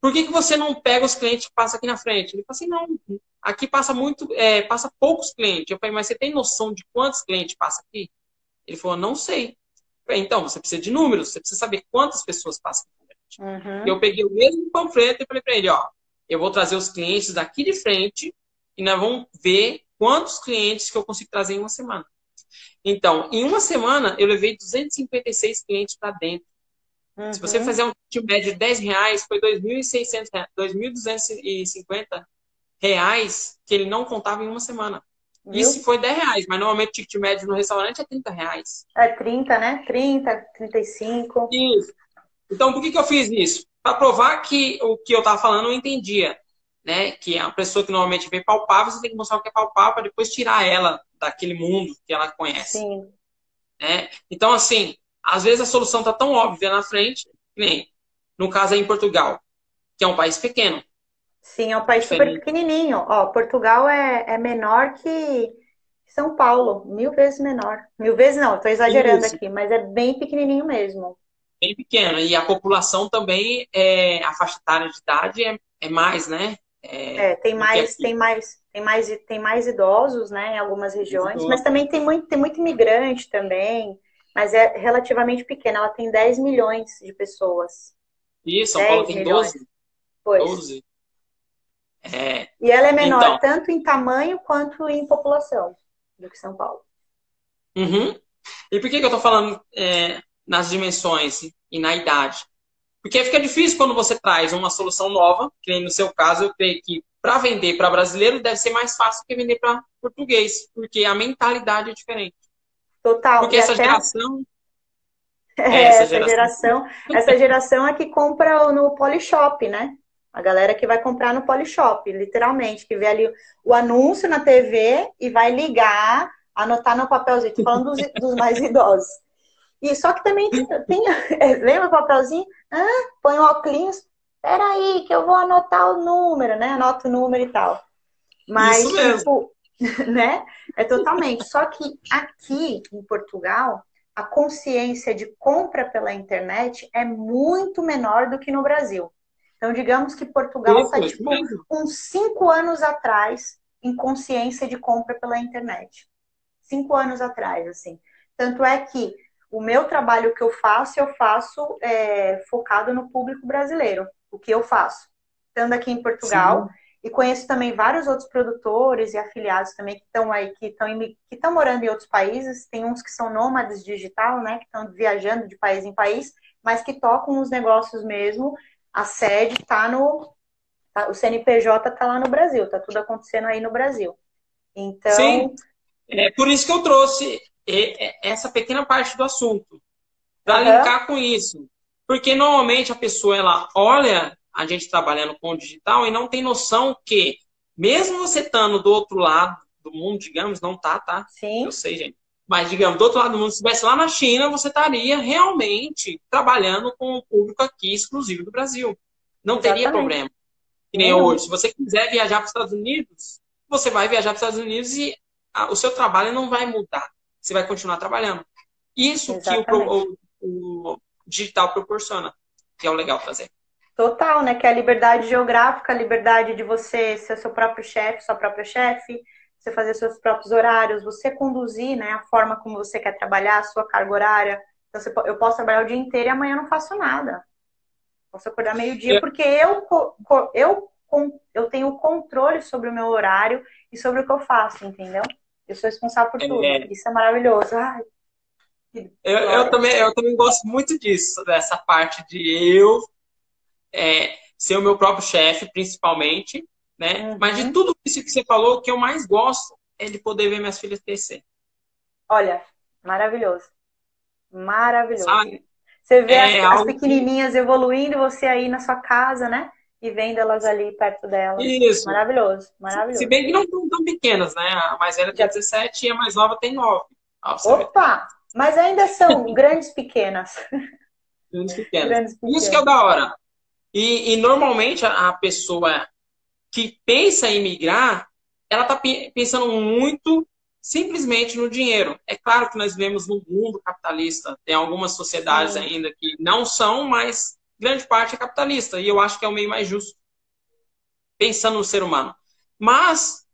Por que, que você não pega os clientes que passam aqui na frente? Ele falou assim, não, aqui passa muito, é, passa poucos clientes. Eu falei, mas você tem noção de quantos clientes passam aqui? Ele falou, não sei. Falei, então, você precisa de números, você precisa saber quantas pessoas passam aqui Uhum. Eu peguei o mesmo panfleto e falei para ele, ó, eu vou trazer os clientes daqui de frente e nós vamos ver quantos clientes que eu consigo trazer em uma semana. Então, em uma semana, eu levei 256 clientes para dentro. Uhum. Se você fazer um kit médio de 10 reais, foi 2.600 2.250 reais que ele não contava em uma semana. Viu? Isso foi 10 reais, mas normalmente o ticket médio no restaurante é 30 reais. É 30, né? 30, 35. Isso. Então, por que, que eu fiz isso? Para provar que o que eu estava falando eu entendia. Né? Que é uma pessoa que normalmente vê palpável, você tem que mostrar o que é palpável para depois tirar ela daquele mundo que ela conhece. Sim. Né? Então, assim, às vezes a solução está tão óbvia na frente, nem no caso aí em Portugal, que é um país pequeno. Sim, é um país super pequenininho. Ó, Portugal é, é menor que São Paulo, mil vezes menor. Mil vezes não, estou exagerando Isso. aqui, mas é bem pequenininho mesmo. Bem pequeno. E a população também, é, a faixa etária de idade é, é mais, né? É, é tem mais, tem mais, tem mais, tem mais idosos, né, em algumas regiões, mas também tem muito, tem muito imigrante também mas é relativamente pequena. Ela tem 10 milhões de pessoas. Isso, São Paulo tem milhões. 12. Pois. 12. É, e ela é menor então, tanto em tamanho quanto em população do que São Paulo. Uhum. E por que, que eu estou falando é, nas dimensões e na idade? Porque fica difícil quando você traz uma solução nova, que nem no seu caso, eu creio que para vender para brasileiro deve ser mais fácil que vender para português, porque a mentalidade é diferente. Total. Porque essa geração. É, essa, essa geração. geração. essa geração é que compra no Polishop, né? A galera que vai comprar no Polishop, literalmente, que vê ali o anúncio na TV e vai ligar anotar no papelzinho, tô falando dos, dos mais idosos. E só que também tem, tem lembra o papelzinho? Ah, põe o óculos, peraí, que eu vou anotar o número, né? Anota o número e tal. Mas, Isso mesmo. tipo, né? É totalmente. Só que aqui em Portugal, a consciência de compra pela internet é muito menor do que no Brasil. Então, digamos que Portugal está, tipo, mesmo. uns cinco anos atrás em consciência de compra pela internet. Cinco anos atrás, assim. Tanto é que o meu trabalho que eu faço, eu faço é, focado no público brasileiro. O que eu faço. Estando aqui em Portugal, e conheço também vários outros produtores e afiliados também que estão aí, que estão que estão morando em outros países. Tem uns que são nômades digital, né? Que estão viajando de país em país, mas que tocam os negócios mesmo. A sede está no. tá- o CNPJ está lá no Brasil, está tudo acontecendo aí no Brasil. Então, Sim. É por isso que eu trouxe essa pequena parte do assunto, para Aham. linkar com isso. Porque normalmente a pessoa ela olha a gente trabalhando com o digital e não tem noção que, mesmo você estando do outro lado do mundo, digamos, não tá, tá? sim, Eu sei, gente. Mas, digamos, do outro lado do mundo, se estivesse lá na China, você estaria realmente trabalhando com o público aqui exclusivo do Brasil. Não teria Exatamente. problema. Que nem Nenhum. hoje. Se você quiser viajar para os Estados Unidos, você vai viajar para os Estados Unidos e o seu trabalho não vai mudar. Você vai continuar trabalhando. Isso que o, o- o digital proporciona, que é o legal fazer. Total, né? Que é a liberdade geográfica, a liberdade de você ser seu próprio chefe, sua própria chefe, você fazer seus próprios horários, você conduzir, né? A forma como você quer trabalhar, a sua carga horária. Então, você eu posso trabalhar o dia inteiro e amanhã não faço nada. Posso acordar meio-dia, porque eu, eu, eu tenho controle sobre o meu horário e sobre o que eu faço, entendeu? Eu sou responsável por tudo. É. Isso é maravilhoso. Ai, Eu, eu também, eu também gosto muito disso, dessa parte de eu é, ser o meu próprio chefe, principalmente, né? Uhum. Mas de tudo isso que você falou, o que eu mais gosto é de poder ver minhas filhas crescer. Olha, maravilhoso. Maravilhoso. Sabe? Você vê É as, as que- pequenininhas evoluindo, você aí na sua casa, né? E vendo elas ali perto delas. Isso. Maravilhoso, maravilhoso. Se bem que não estão tão pequenas, né? A mais velha tem 17 e a mais nova tem 9. Ó, pra você ver, Opa! Mas ainda são grandes pequenas. grandes pequenas. Grandes Isso que é pequenas. da hora. E, e normalmente a, a pessoa que pensa em migrar, ela está pensando muito simplesmente no dinheiro. É claro que nós vivemos num mundo capitalista. Tem algumas sociedades Sim. ainda que não são, mas grande parte é capitalista. E eu acho que é o meio mais justo, pensando no ser humano. Mas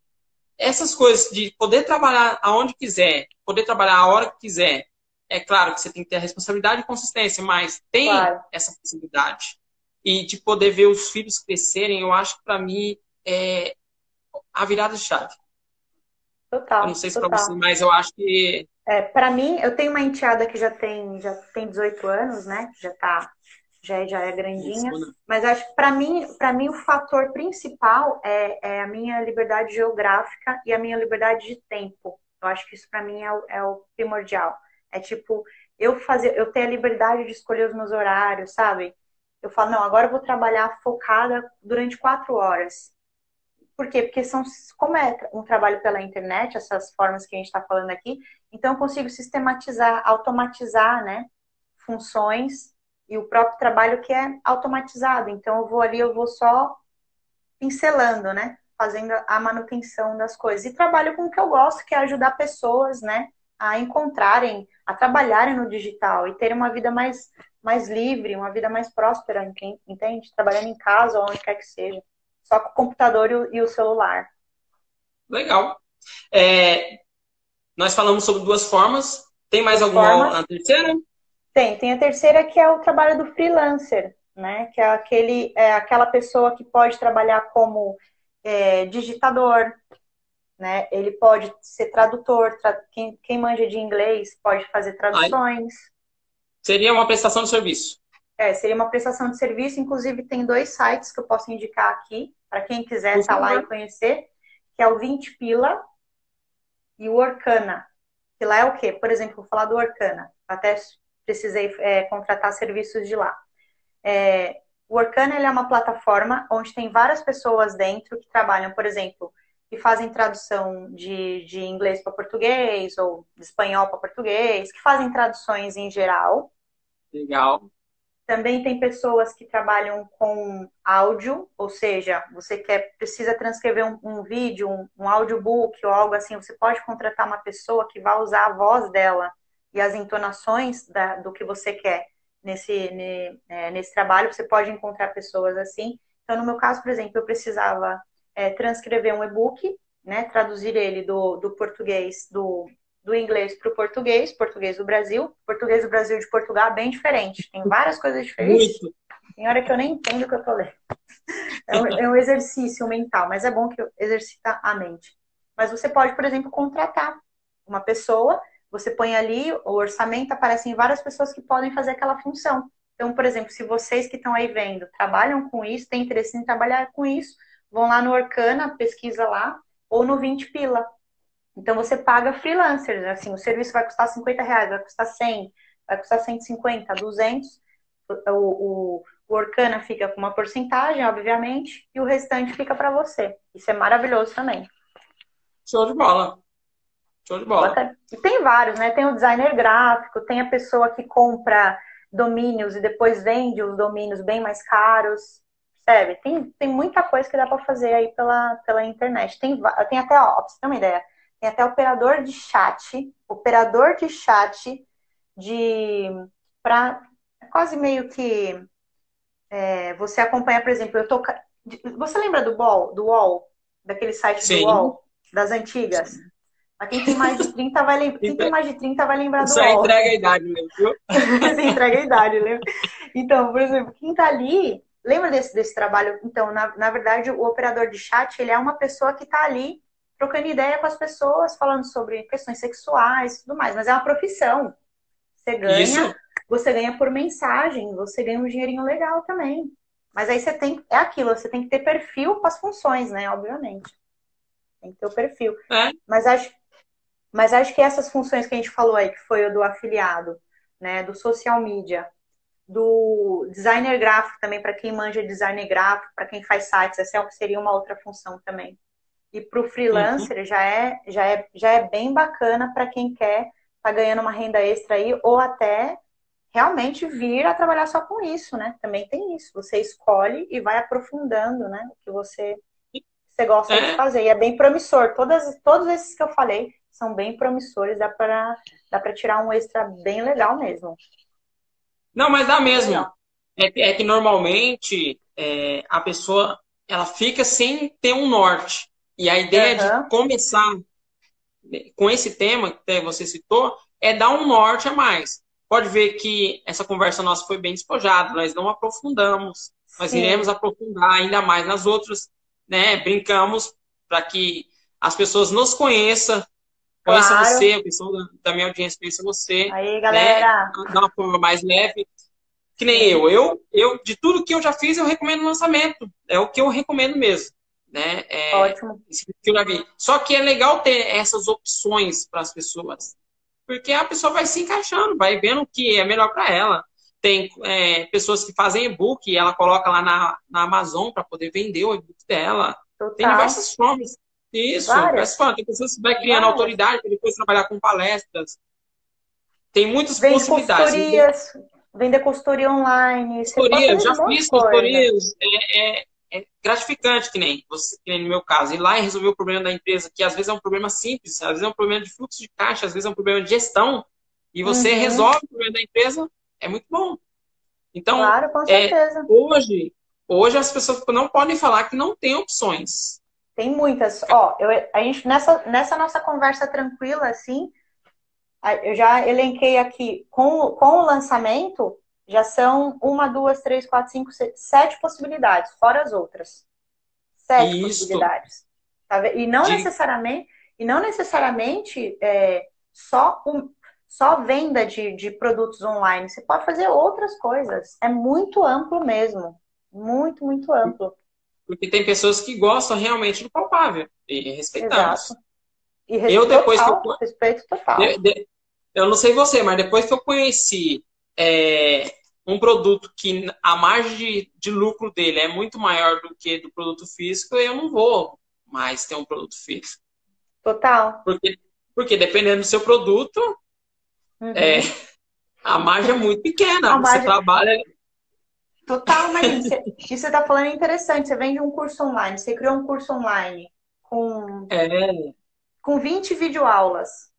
essas coisas de poder trabalhar aonde quiser, poder trabalhar a hora que quiser, é claro que você tem que ter a responsabilidade e consistência, mas tem Claro. essa possibilidade. E de poder ver os filhos crescerem, eu acho que para mim é a virada de chave. Total. Eu não sei se para você, mas eu acho que É, para mim, eu tenho uma enteada que já tem, já tem 18 anos, né? Já tá, já, já é grandinha. Mas acho que para mim, para mim o fator principal é, é a minha liberdade geográfica e a minha liberdade de tempo. Eu acho que isso para mim é o, é o primordial. É tipo eu fazer, eu ter a liberdade de escolher os meus horários, sabe? Eu falo, não, agora eu vou trabalhar focada durante quatro horas. Por quê? Porque são, como é um trabalho pela internet, essas formas que a gente está falando aqui, então eu consigo sistematizar, automatizar, né? Funções e o próprio trabalho que é automatizado. Então eu vou ali, eu vou só pincelando, né? Fazendo a manutenção das coisas. E trabalho com o que eu gosto, que é ajudar pessoas, né? A encontrarem, a trabalharem no digital e terem uma vida mais, mais livre, uma vida mais próspera, entende? Trabalhando em casa ou onde quer que seja. Só com o computador e o, celular. Legal. É, nós falamos sobre duas formas. Tem mais alguma Formas. terceira? Tem, tem a terceira que é o trabalho do freelancer, né? Que é aquele, é aquela pessoa que pode trabalhar como é, digitador, né? Ele pode ser tradutor, tra... quem, quem manja de inglês pode fazer traduções. Seria uma prestação de serviço. É, seria uma prestação de serviço. Inclusive, tem dois sites que eu posso indicar aqui, para quem quiser estar tá lá e conhecer, que é o 20 Pila e o Orkana. Que lá é o quê? Por exemplo, vou falar do Orkana. Até precisei é, contratar serviços de lá. É, o Orkana é uma plataforma onde tem várias pessoas dentro que trabalham, por exemplo, que fazem tradução de, de inglês para português ou de espanhol para português, que fazem traduções em geral. Legal. Também tem pessoas que trabalham com áudio, ou seja, você quer precisa transcrever um, um vídeo, um, um audiobook ou algo assim, você pode contratar uma pessoa que vai usar a voz dela e as entonações da, do que você quer nesse, ne, é, nesse trabalho. Você pode encontrar pessoas assim. Então, no meu caso, por exemplo, eu precisava é, transcrever um e-book, né, traduzir ele do, do português, do, do inglês para o português, português do Brasil. Português do Brasil de Portugal é bem diferente, tem várias coisas diferentes. Muito. Tem hora que eu nem entendo o que eu tô lendo. É um, é um exercício mental, mas é bom que exercita a mente. Mas você pode, por exemplo, contratar uma pessoa, você põe ali o orçamento, aparecem várias pessoas que podem fazer aquela função. Então, por exemplo, se vocês que estão aí vendo trabalham com isso, têm interesse em trabalhar com isso, vão lá no Orkana, pesquisa lá, ou no 20 Pila. Então você paga freelancers, assim, o serviço vai custar 50 reais, vai custar 100, vai custar 150, 200. O, o, o Orkana fica com uma porcentagem, obviamente, e o restante fica para você. Isso é maravilhoso também. Show de bola. Show de bola. E tem vários, né? Tem o designer gráfico, tem a pessoa que compra domínios e depois vende os domínios bem mais caros. Percebe? Tem, tem muita coisa que dá para fazer aí pela, pela internet. Tem, tem até, ó, pra você ter uma ideia, tem até operador de chat, operador de chat de para quase meio que é, você acompanha, por exemplo, eu tô você lembra do Ball, do UOL, daquele site Sim. do UOL das antigas? Sim. Quem tem mais de 30 vai lembrar. Quem tem mais de 30 vai lembrar do aí entrega a idade mesmo, viu? Você entrega a idade, lembra? Então, por exemplo, quem tá ali Lembra desse, desse trabalho? Então, na, na verdade, o operador de chat, ele é uma pessoa que está ali trocando ideia com as pessoas, falando sobre questões sexuais e tudo mais, mas é uma profissão. Você ganha, Isso. você ganha por mensagem, você ganha um dinheirinho legal também. Mas aí você tem, é aquilo, você tem que ter perfil com as funções, né? Obviamente. Tem que ter o perfil. É. Mas acho, mas acho que essas funções que a gente falou aí, que foi o do afiliado, né, do social media, do designer gráfico também, para quem manja design gráfico, para quem faz sites, essa é seria uma outra função também. E para o freelancer uhum. já, é, já, é, já é bem bacana para quem quer tá ganhando uma renda extra aí, ou até realmente vir a trabalhar só com isso, né? Também tem isso. Você escolhe e vai aprofundando, né? O que você, você gosta é. de fazer. E é bem promissor. Todas, todos esses que eu falei são bem promissores, dá para dá tirar um extra bem legal mesmo. Não, mas dá mesmo. É, é que normalmente é, a pessoa ela fica sem ter um norte. E a ideia uhum. de começar com esse tema que você citou é dar um norte a mais. Pode ver que essa conversa nossa foi bem despojada, nós não aprofundamos, nós Sim. iremos aprofundar ainda mais nas outras, né? Brincamos para que as pessoas nos conheçam, Conheça claro. você, a pessoa da, minha audiência conheça você. Aí, né? galera. Né? De uma forma mais leve. Que nem eu. eu. Eu, de tudo que eu já fiz, eu recomendo lançamento. É o que eu recomendo mesmo. Né? É, Ótimo. Que eu já vi. Só que é legal ter essas opções para as pessoas. Porque a pessoa vai se encaixando, vai vendo o que é melhor para ela. Tem é, pessoas que fazem e-book e ela coloca lá na, na Amazon para poder vender o e-book dela. Total. Tem diversas formas. Isso, Várias. mas tem pessoas que vai criando Várias. autoridade para depois trabalhar com palestras. Tem muitas Vende possibilidades. Consultorias, vender consultoria online. Consultoria, já fiz consultorias. É, é, é, gratificante, que nem, você, que nem no meu caso. Ir lá e resolver o problema da empresa, que às vezes é um problema simples, às vezes é um problema de fluxo de caixa, às vezes é um problema de gestão. E você uhum. resolve o problema da empresa, é muito bom. Então, claro, com certeza. É, hoje, hoje as pessoas não podem falar que não tem opções. Tem muitas. Ó, eu, a gente, nessa, nessa nossa conversa tranquila, assim, eu já elenquei aqui, com, com o lançamento, já são uma, duas, três, quatro, cinco, seis, sete possibilidades, fora as outras. Sete Isso. possibilidades. Tá? E não De... necessariamente, e não necessariamente é, só, um, só venda de, de produtos online. Você pode fazer outras coisas. É muito amplo mesmo. Muito, muito amplo. Porque tem pessoas que gostam realmente do palpável e respeitamos. Exato. E eu depois total, que eu, respeito total. De, eu não sei você, mas depois que eu conheci é, um produto que a margem de, de, lucro dele é muito maior do que do produto físico, eu não vou mais ter um produto físico. Total. Porque, porque dependendo do seu produto, uhum. é, a margem é muito pequena. A você margem... trabalha. Total, mas isso que você está falando é interessante. Você vende um curso online, você criou um curso online com, é. com 20 videoaulas.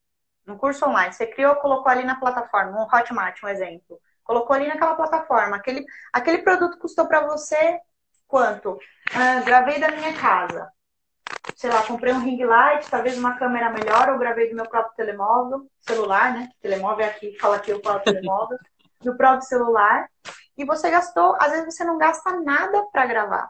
Um curso online. Você criou, colocou ali na plataforma, um Hotmart, um exemplo. Colocou ali naquela plataforma. Aquele, aquele produto custou para você quanto? Ah, gravei da minha casa. Sei lá, comprei um ring light, talvez uma câmera melhor, ou gravei do meu próprio telemóvel, celular, né? Telemóvel é aqui, fala aqui o próprio telemóvel, do próprio celular. E você gastou, às vezes você não gasta nada para gravar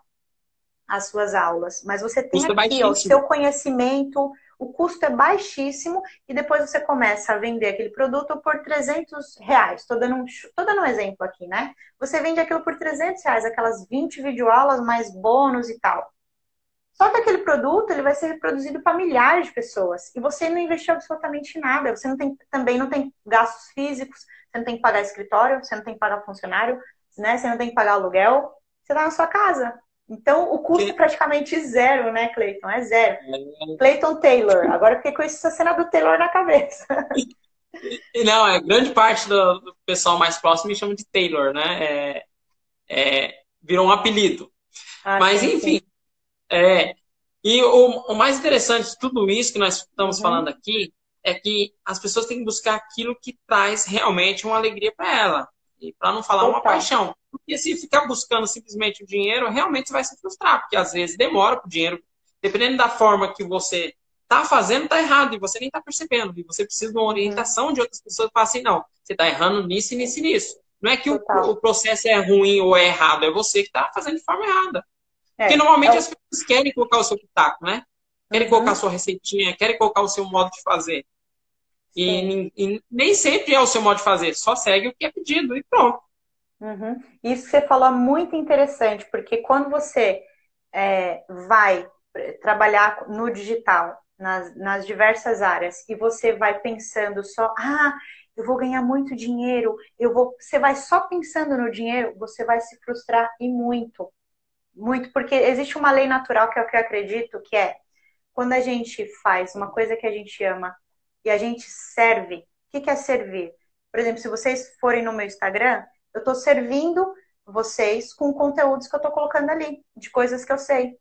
as suas aulas, mas você tem Custa aqui ó, o seu conhecimento, o custo é baixíssimo e depois você começa a vender aquele produto por 300 reais. Estou dando, um, tô dando um exemplo aqui, né? Você vende aquilo por 300 reais, aquelas 20 videoaulas mais bônus e tal. Só que aquele produto ele vai ser reproduzido para milhares de pessoas e você não investiu absolutamente nada. Você não tem, também não tem gastos físicos, você não tem que pagar escritório, você não tem que pagar funcionário, né? Você não tem que pagar aluguel. Você está na sua casa. Então, o custo é praticamente zero, né, Clayton? É zero. É... Clayton Taylor. Agora fiquei com essa cena do Taylor na cabeça. Não, é grande parte do, do, pessoal mais próximo me chama de Taylor, né? É, é, virou um apelido. Ah, Mas, sim, enfim. Sim. É, e o, o, mais interessante de tudo isso que nós estamos uhum. falando aqui é que as pessoas têm que buscar aquilo que traz realmente uma alegria para ela. E para não falar uma paixão. Porque se ficar buscando simplesmente o dinheiro, realmente você vai se frustrar, porque às vezes demora para o dinheiro. Dependendo da forma que você está fazendo, está errado, e você nem está percebendo. E você precisa de uma orientação de outras pessoas para assim, não, você está errando nisso e nisso e nisso. Não é que o, o, processo é ruim ou é errado, é você que está fazendo de forma errada. É, Porque normalmente é... as pessoas querem colocar o seu pitaco, né? Querem uhum. colocar a sua receitinha, querem colocar o seu modo de fazer. E, e, nem sempre é o seu modo de fazer, só segue o que é pedido e pronto. Uhum. Isso que você falou é muito interessante, porque quando você é, vai trabalhar no digital, nas, nas diversas áreas, e você vai pensando só, ah, eu vou ganhar muito dinheiro, eu vou. Você vai só pensando no dinheiro, você vai se frustrar e muito. Muito, porque existe uma lei natural que é o que eu acredito, que é quando a gente faz uma coisa que a gente ama e a gente serve. O que é servir? Por exemplo, se vocês forem no meu Instagram, eu estou servindo vocês com conteúdos que eu estou colocando ali, de coisas que eu sei.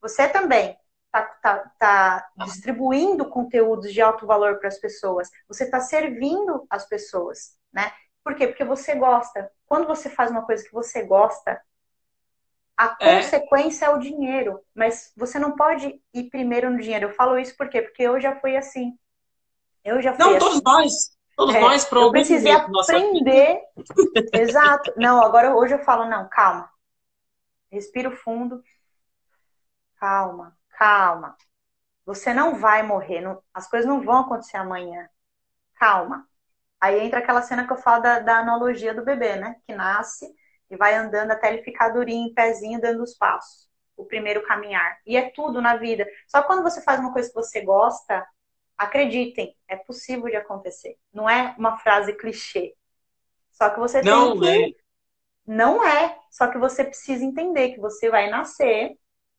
Você também está tá, tá distribuindo conteúdos de alto valor para as pessoas. Você está servindo as pessoas, né? Por quê? Porque você gosta. Quando você faz uma coisa que você gosta, a é. consequência é o dinheiro. Mas você não pode ir primeiro no dinheiro. Eu falo isso por quê? Porque eu já fui assim. Eu já fui Não, assim. todos nós. Todos é, nós, Eu precisei aprender. Exato. Não, agora hoje eu falo, não, calma. Respiro fundo. Calma, calma. Você não vai morrer. Não, as coisas não vão acontecer amanhã. Calma. Aí entra aquela cena que eu falo da, da analogia do bebê, né? Que nasce e vai andando até ele ficar durinho, em pezinho, dando os passos. O primeiro caminhar. E é tudo na vida. Só quando você faz uma coisa que você gosta, Acreditem, é possível de acontecer. Não é uma frase clichê. Só que você não tem que. É. Não é. Só que você precisa entender que você vai nascer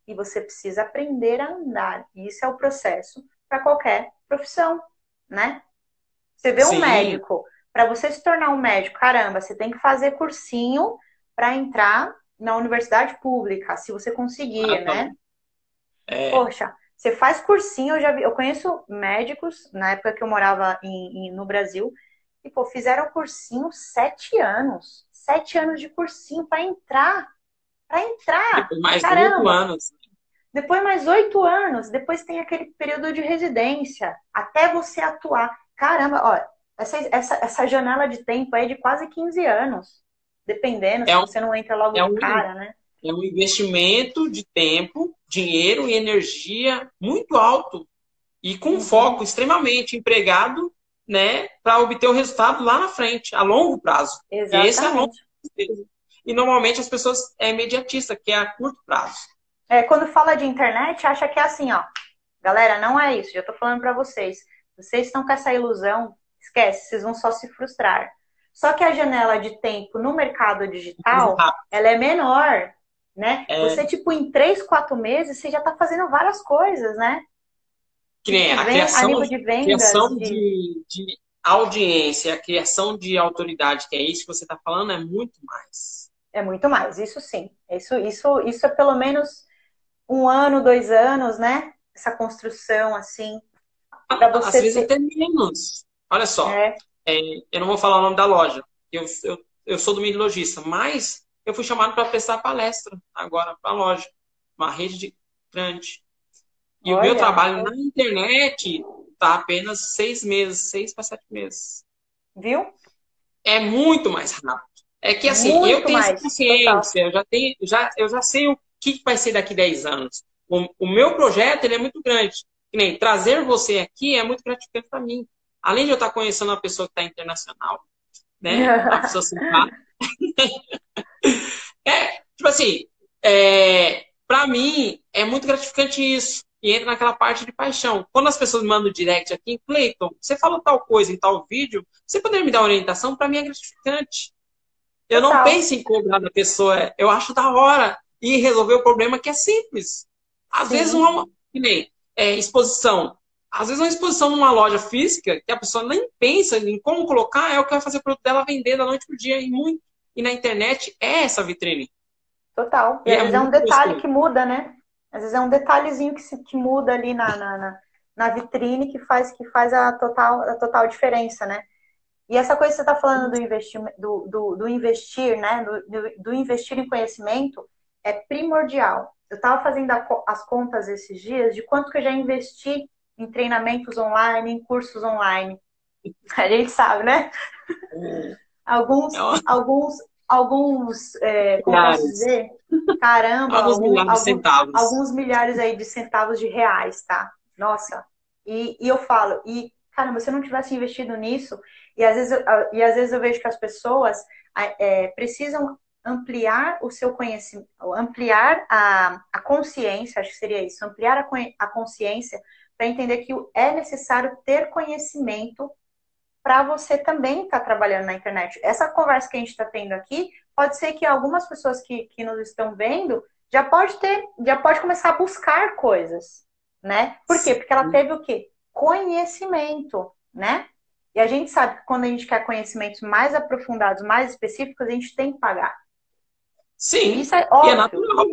e você precisa aprender a andar. E isso é o processo para qualquer profissão, né? Você vê Sim. um médico, para você se tornar um médico, caramba, você tem que fazer cursinho para entrar na universidade pública, se você conseguir, ah, né? É... Poxa, você faz cursinho, eu já vi, eu conheço médicos, na época que eu morava em, em, no Brasil, e pô, fizeram cursinho sete anos. Sete anos de cursinho para entrar. Para entrar. Depois mais oito anos. Depois mais oito anos. Depois tem aquele período de residência. Até você atuar. Caramba, ó, essa, essa, essa janela de tempo é de quase 15 anos. Dependendo, é um, se você não entra logo é um, cara, né? É um investimento de tempo dinheiro e energia muito alto e com uhum. foco extremamente empregado, né, para obter o resultado lá na frente, a longo prazo. Exatamente. Esse é a longo prazo. E normalmente as pessoas é imediatista, que é a curto prazo. É, quando fala de internet, acha que é assim, ó. Galera, não é isso. Já tô falando para vocês. Vocês estão com essa ilusão, esquece, vocês vão só se frustrar. Só que a janela de tempo no mercado digital, ela é menor né? É... Você, tipo, em três, quatro meses, você já está fazendo várias coisas, né? Tipo? Que nem a criação, de, vendas, criação de... De, de audiência, a criação de autoridade, que é isso que você está falando, é muito mais. É muito mais, isso sim. Isso, isso, isso é pelo menos um ano, dois anos, né? Essa construção, assim. Pra você Às ter... vezes até menos. Olha só, é. É, eu não vou falar o nome da loja. Eu, eu, eu sou do meio lojista, mas eu fui chamado para prestar palestra agora para a loja, uma rede grande. E Olha, o meu trabalho na internet está apenas seis meses, seis para sete meses. Viu? É muito mais rápido. É que assim, muito eu tenho mais, consciência, eu já, tenho, já, eu já sei o que vai ser daqui 10 anos. O, o meu projeto ele é muito grande. Nem trazer você aqui é muito gratificante para mim. Além de eu estar conhecendo uma pessoa que está internacional, né? Uma pessoa simpática. é, tipo assim, é, para mim é muito gratificante isso. E entra naquela parte de paixão. Quando as pessoas me mandam direct aqui, Cleiton, você falou tal coisa em tal vídeo, você poderia me dar orientação? Para mim é gratificante. Eu não penso em cobrar da pessoa, eu acho da hora e resolver o problema que é simples. Às Sim. vezes uma, que nem, é, exposição. Às vezes uma exposição numa loja física que a pessoa nem pensa em como colocar é o que vai fazer o produto dela vender da noite pro dia e muito. E na internet é essa vitrine. Total. E, e às é vezes é um detalhe que muda, né? Às vezes é um detalhezinho que, se, que muda ali na, na, na, na vitrine que faz, que faz a, total, a total diferença, né? E essa coisa que você está falando do, investir, do, do, do investir, né? Do, do, investir em conhecimento é primordial. Eu estava fazendo a, as contas esses dias de quanto que eu já investi em treinamentos online, em cursos online. A gente sabe, né? É. alguns, é alguns, alguns, é, como posso dizer? Caramba, alguns, milhares alguns, de centavos. Alguns milhares aí de centavos de reais, tá? Nossa. E, e eu falo, e caramba, se eu não tivesse investido nisso, e às vezes eu, e às vezes eu vejo que as pessoas é, precisam ampliar o seu conhecimento, ampliar a, a consciência, acho que seria isso, ampliar a, a consciência para entender que é necessário ter conhecimento para você também estar tá trabalhando na internet. Essa conversa que a gente está tendo aqui, pode ser que algumas pessoas que, que nos estão vendo já pode ter, já pode começar a buscar coisas, né? Por quê? Porque ela teve o quê? Conhecimento, né? E a gente sabe que quando a gente quer conhecimentos mais aprofundados, mais específicos, a gente tem que pagar. Sim. Isso é óbvio. E é natural.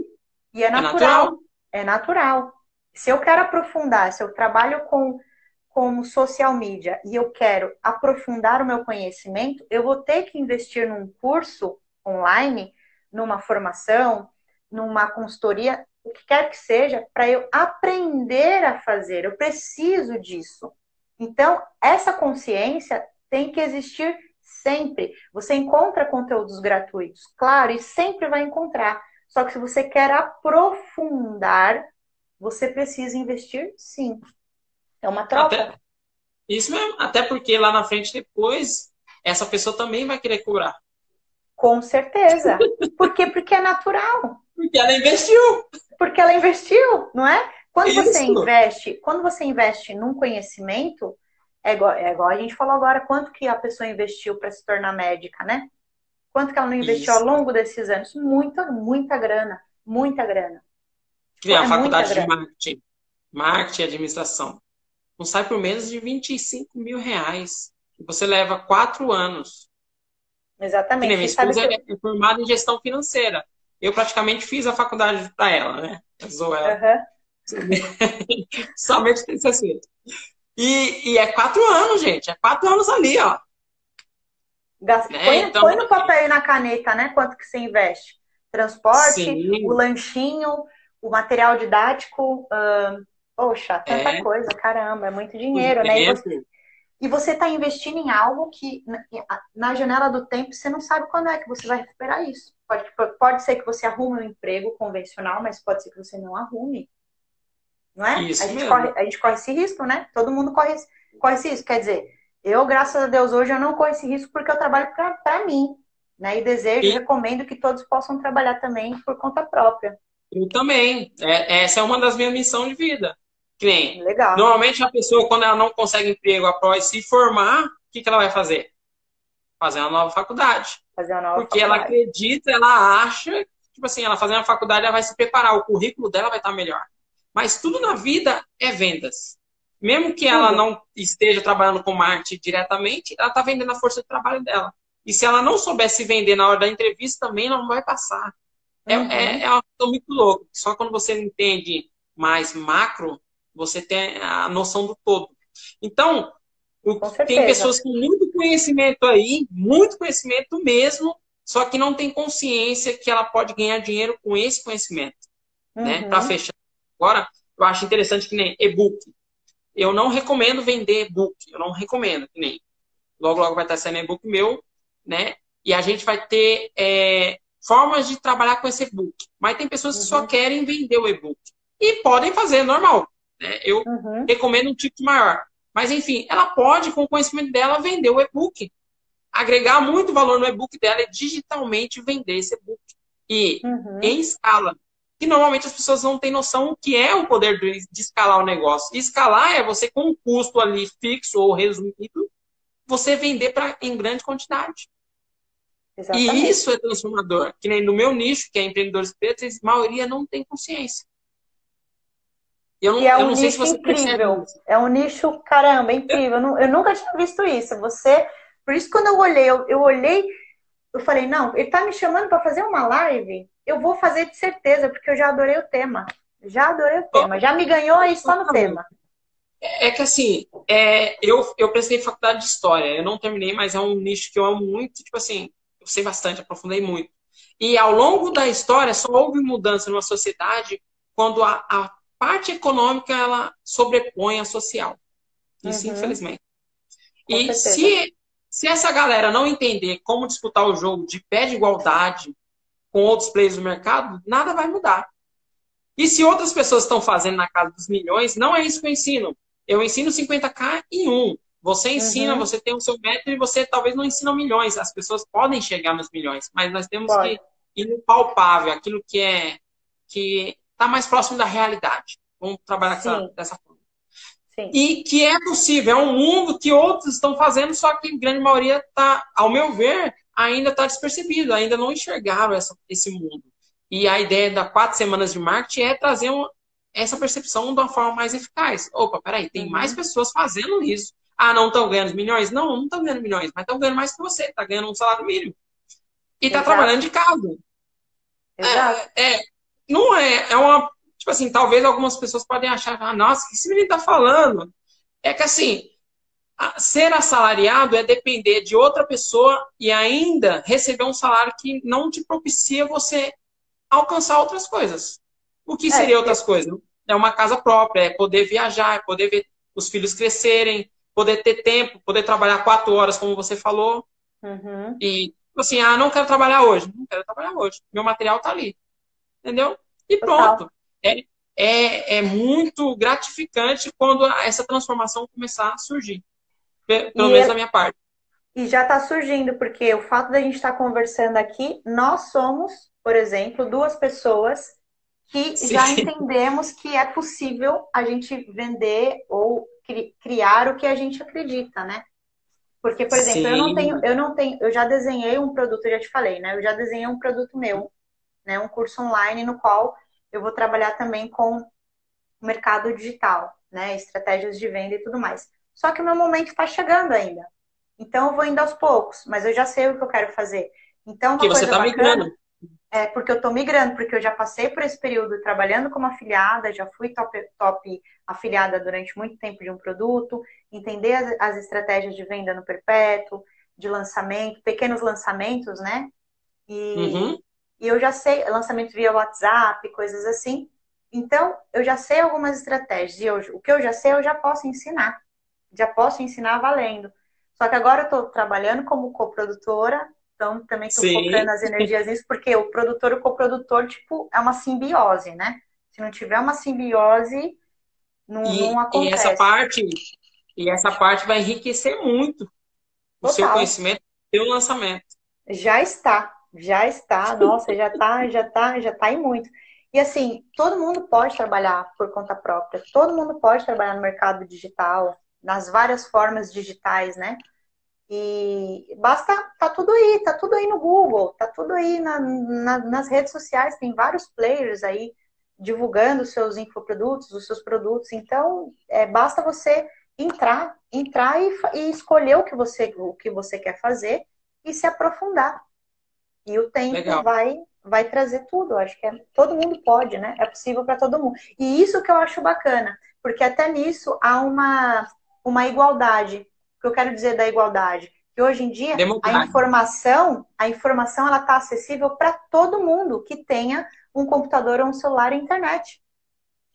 E é natural. É natural. É natural. Se eu quero aprofundar, se eu trabalho com como social media e eu quero aprofundar o meu conhecimento, eu vou ter que investir num curso online, numa formação, numa consultoria, o que quer que seja, para eu aprender a fazer. Eu preciso disso. Então, essa consciência tem que existir sempre. Você encontra conteúdos gratuitos, claro, e sempre vai encontrar. Só que se você quer aprofundar, você precisa investir sim. É uma troca. Até, isso mesmo, até porque lá na frente depois essa pessoa também vai querer curar. Com certeza. Por quê? Porque é natural. Porque ela investiu. Porque ela investiu, não é? Quando Isso. você investe, quando você investe num conhecimento, é igual, é igual a gente falou agora, quanto que a pessoa investiu para se tornar médica, né? Quanto que ela não investiu Isso. ao longo desses anos? Muita, muita grana, muita grana. Criar é a faculdade de marketing, marketing e administração. Não sai por menos de 25 mil reais. Você leva quatro anos. Exatamente. minha esposa que... é formada em gestão financeira. Eu praticamente fiz a faculdade para ela, né? Eu ela. Uhum. Somente TCC. E, e é quatro anos, gente. É quatro anos ali, ó. Gasta... Né? Põe, então... põe, no papel e na caneta, né? Quanto que você investe? Transporte, Sim. o lanchinho, o material didático. Uh, poxa, tanta é. coisa, caramba, é muito dinheiro, né? E você, e você está investindo em algo que na janela do tempo você não sabe quando é que você vai recuperar isso. Pode, pode ser que você arrume um emprego convencional, mas pode ser que você não arrume. Não é? Isso a, gente corre, a gente corre esse risco, né? Todo mundo corre, corre esse risco. Quer dizer, eu, graças a Deus, hoje eu não corro esse risco porque eu trabalho para mim. Né? E desejo, e... recomendo que todos possam trabalhar também por conta própria. Eu também. É, essa é uma das minhas missões de vida. Que Legal. Normalmente a pessoa, quando ela não consegue emprego após se formar, o que, que ela vai fazer? Fazer uma nova faculdade. Fazer uma nova Porque faculdade. ela acredita, ela acha tipo assim, ela fazendo a faculdade, ela vai se preparar, o currículo dela vai estar melhor. Mas tudo na vida é vendas. Mesmo que ela não esteja trabalhando com marketing diretamente, ela está vendendo a força de trabalho dela. E se ela não soubesse vender na hora da entrevista, também não vai passar. É, uhum. é, é uma coisa muito louca. Só quando você entende mais macro, você tem a noção do todo. Então, o, tem pessoas com muito conhecimento aí, muito conhecimento mesmo, só que não tem consciência que ela pode ganhar dinheiro com esse conhecimento. Né? Uhum. Né? Para fechar. Agora, eu acho interessante que nem e-book. Eu não recomendo vender e-book. Eu não recomendo, que nem. Logo, logo vai estar sendo e-book meu, né? E a gente vai ter é, formas de trabalhar com esse e-book. Mas tem pessoas que só uhum. querem vender o e-book. E podem fazer, normal. Né? Eu uhum. recomendo um tipo maior. Mas, enfim, ela pode, com o conhecimento dela, vender o e-book. Agregar muito valor no e-book dela e digitalmente vender esse e-book. E uhum. em escala que normalmente as pessoas não têm noção o que é o poder de, de escalar o negócio. E escalar é você, com um custo ali fixo ou resumido, você vender pra, em grande quantidade. Exatamente. E isso é transformador. Que nem no meu nicho, que é empreendedores pretos, a maioria não tem consciência. Eu não, e é um nicho se incrível. É um nicho, caramba, incrível. Eu, eu, nunca tinha visto isso. Você, por isso quando eu olhei, eu, eu olhei, eu falei, não, ele tá me chamando para fazer uma live eu vou fazer de certeza, porque eu já adorei o tema. Já adorei o tema. Já me ganhou aí só no tema. É, é que assim, é, eu, eu prestei faculdade de história. Eu não terminei, mas é um nicho que eu amo muito. Tipo assim, eu sei bastante, aprofundei muito. E ao longo da história, só houve mudança numa sociedade quando a, a parte econômica ela sobrepõe a social. Isso, uhum. infelizmente. Com e se, se essa galera não entender como disputar o jogo de pé de igualdade, com outros players do mercado, nada vai mudar. E se outras pessoas estão fazendo na casa dos milhões, não é isso que eu ensino. Eu ensino 50k em um. Você ensina, uhum. você tem o seu método e você talvez não ensina milhões. As pessoas podem chegar nos milhões, mas nós temos Pode. que ir no palpável, aquilo que é que está mais próximo da realidade. Vamos trabalhar dessa, dessa forma. Sim. E que é possível, é um mundo que outros estão fazendo, só que a grande maioria está, ao meu ver, ainda está despercebido, ainda não enxergaram essa, esse mundo. E a ideia da quatro semanas de marketing é trazer uma, essa percepção de uma forma mais eficaz. Opa, peraí, tem uhum. mais pessoas fazendo isso. Ah, não estão ganhando milhões? Não, não estão ganhando milhões, mas estão ganhando mais que você, está ganhando um salário mínimo. E está trabalhando de casa. Exato. É, é, não é, é uma. Tipo assim, talvez algumas pessoas podem achar, ah, nossa, o que esse menino está falando? É que assim, ser assalariado é depender de outra pessoa e ainda receber um salário que não te propicia você alcançar outras coisas. O que é, seria é, outras coisas? É uma casa própria, é poder viajar, é poder ver os filhos crescerem, poder ter tempo, poder trabalhar quatro horas, como você falou. Uhum. E tipo assim, ah, não quero trabalhar hoje. Não quero trabalhar hoje. Meu material tá ali. Entendeu? E pronto. É, é, é muito gratificante quando essa transformação começar a surgir. Pelo menos da minha parte. E já está surgindo, porque o fato da gente estar tá conversando aqui, nós somos, por exemplo, duas pessoas que Sim. já entendemos que é possível a gente vender ou cri criar o que a gente acredita, né? Porque, por exemplo, Sim. eu não tenho, eu não tenho, eu já desenhei um produto, eu já te falei, né? Eu já desenhei um produto meu, né? Um curso online no qual eu vou trabalhar também com o mercado digital, né? Estratégias de venda e tudo mais. Só que o meu momento está chegando ainda. Então eu vou indo aos poucos, mas eu já sei o que eu quero fazer. Então, uma que você está migrando. É porque eu estou migrando, porque eu já passei por esse período trabalhando como afiliada, já fui top, top afiliada durante muito tempo de um produto, entender as, as estratégias de venda no perpétuo, de lançamento, pequenos lançamentos, né? E, uhum. E eu já sei, lançamento via WhatsApp, coisas assim. Então, eu já sei algumas estratégias. E hoje, o que eu já sei, eu já posso ensinar já posso ensinar valendo. Só que agora eu estou trabalhando como coprodutora, então também estou focando as energias nisso, porque o produtor e o coprodutor, tipo, é uma simbiose, né? Se não tiver uma simbiose, não, e, não acontece. E essa parte, e essa parte vai enriquecer muito Total. o seu conhecimento e o lançamento. Já está, já está, nossa, já está, já está, já está em muito. E assim, todo mundo pode trabalhar por conta própria, todo mundo pode trabalhar no mercado digital, nas várias formas digitais, né? E basta, tá tudo aí, tá tudo aí no Google, tá tudo aí na, na, nas redes sociais, tem vários players aí divulgando os seus infoprodutos, os seus produtos. Então, é, basta você entrar, entrar e, e, escolher o que você o que você quer fazer e se aprofundar. E o tempo Legal. vai vai trazer tudo. Eu acho que é, todo mundo pode, né? É possível para todo mundo. E isso que eu acho bacana, porque até nisso há uma uma igualdade. O que eu quero dizer da igualdade? Que hoje em dia a informação, a informação ela está acessível para todo mundo que tenha um computador ou um celular e internet.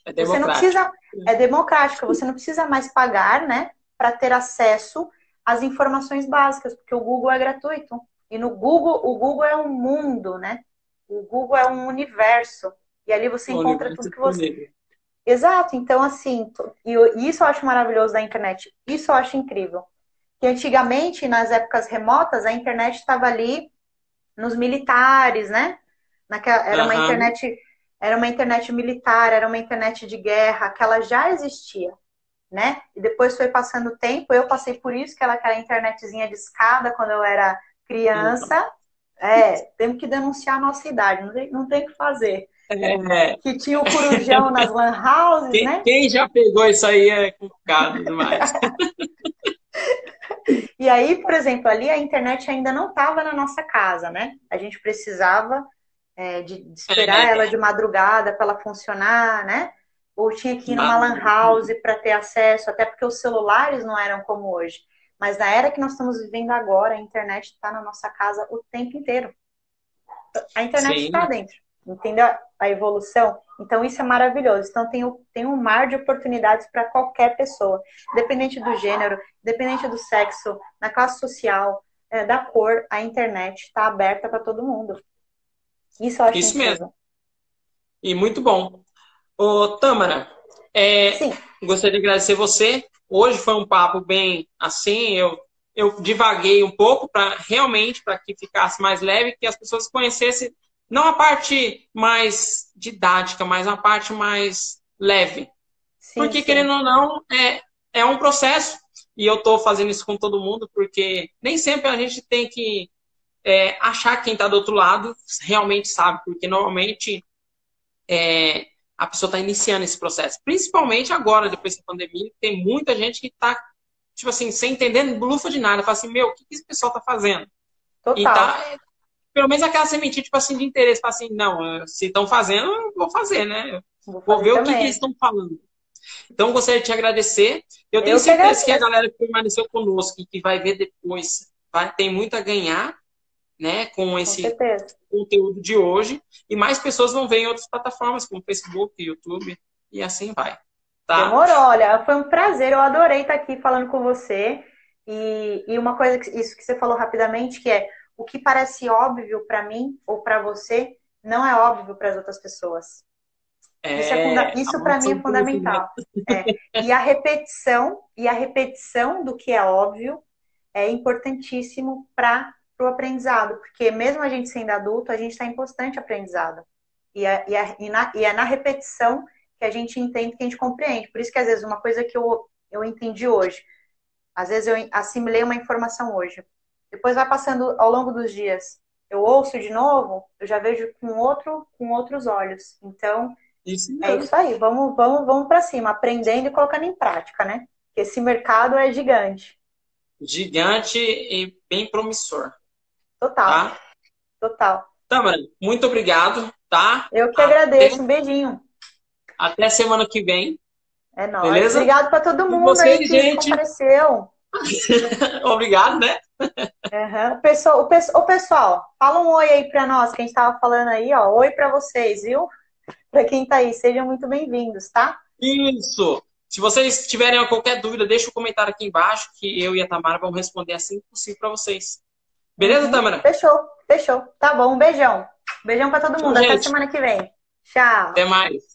É você não precisa, é democrática, você não precisa mais pagar, né, para ter acesso às informações básicas, porque o Google é gratuito. E no Google, o Google é um mundo, né? O Google é um universo. E ali você encontra tudo que você. Exato, então assim, e isso eu acho maravilhoso da internet, isso eu acho incrível. Que antigamente, nas épocas remotas, a internet estava ali nos militares, né? Naquela, era uhum. uma internet, era uma internet militar, era uma internet de guerra, que ela já existia, né? E depois foi passando o tempo, eu passei por isso, que era aquela internetzinha de escada quando eu era criança. É, temos que denunciar a nossa idade, não tem, não tem o que fazer. É. Que tinha o corujão nas lan houses, quem, né? Quem já pegou isso aí é complicado demais. e aí, por exemplo, ali a internet ainda não estava na nossa casa, né? A gente precisava é, de, de, esperar ela de madrugada para ela funcionar, né? Ou tinha que ir numa lan house para ter acesso, até porque os celulares não eram como hoje. Mas na era que nós estamos vivendo agora, a internet está na nossa casa o tempo inteiro. A internet está dentro, entendeu? A evolução. Então isso é maravilhoso. Então tem, tem um mar de oportunidades para qualquer pessoa, independente do gênero, independente do sexo, na classe social, é, da cor, a internet está aberta para todo mundo. Isso eu acho Isso incrível. mesmo. E muito bom. Ô, Tâmara, é, gostaria de agradecer você. Hoje foi um papo bem assim, eu, eu divaguei um pouco para realmente para que ficasse mais leve, que as pessoas conhecessem não a parte mais didática, mas a parte mais leve. Sim, porque, sim. querendo ou não, é, é um processo. E eu estou fazendo isso com todo mundo, porque nem sempre a gente tem que é, achar quem está do outro lado realmente sabe, porque normalmente é, a pessoa está iniciando esse processo. Principalmente agora, depois da pandemia, tem muita gente que está, tipo assim, sem entender blufa de nada. Fala assim, meu, o que, que esse pessoal está fazendo? Total. E tá, pelo menos aquela sementinha, tipo assim, de interesse. Fala assim, não, se estão fazendo, eu vou fazer, né? Vou, vou ver também. o que, que eles estão falando. Então, gostaria de te agradecer. Eu tenho eu certeza que, que, a galera que permaneceu conosco e que vai ver depois vai, tem muito a ganhar né, com esse com conteúdo de hoje. E mais pessoas vão ver em outras plataformas, como Facebook, YouTube, e assim vai. Tá? Demorou, olha, foi um prazer, eu adorei estar aqui falando com você. E, e uma coisa, que, isso que você falou rapidamente, que é o que parece óbvio para mim ou para você, não é óbvio para as outras pessoas. É, isso, é isso para mim é fundamental. É. E a repetição, e a repetição do que é óbvio é importantíssimo para para o aprendizado, porque mesmo a gente sendo adulto, a gente está em constante aprendizado. E é, e, é, e, na, e é na repetição que a gente entende, que a gente compreende. Por isso que às vezes uma coisa que eu, eu entendi hoje, às vezes eu assimilei uma informação hoje, depois vai passando ao longo dos dias, eu ouço de novo, eu já vejo com outro, com outros olhos. Então isso é isso aí. Vamos, vamos, vamos para cima, aprendendo e colocando em prática, né? Esse mercado é gigante. Gigante e bem promissor. Total. Tá? Total. Tamara, muito obrigado, tá? Eu que agradeço. Um beijinho. Até semana que vem. É nóis. Beleza? Obrigado para todo mundo você, aí que gente. compareceu. Obrigado, né? Uhum. O, pessoal, o, pessoal, o pessoal, fala um oi aí para nós, que a gente estava falando aí, ó. Oi para vocês, viu? Para quem tá aí, sejam muito bem-vindos, tá? Isso! Se vocês tiverem qualquer dúvida, deixa o um comentário aqui embaixo que eu e a Tamara vamos responder assim que possível para vocês. Beleza, uhum. Tamara? Fechou, fechou. Tá bom, um beijão. Beijão para todo mundo. Até semana que vem. Tchau. Até mais.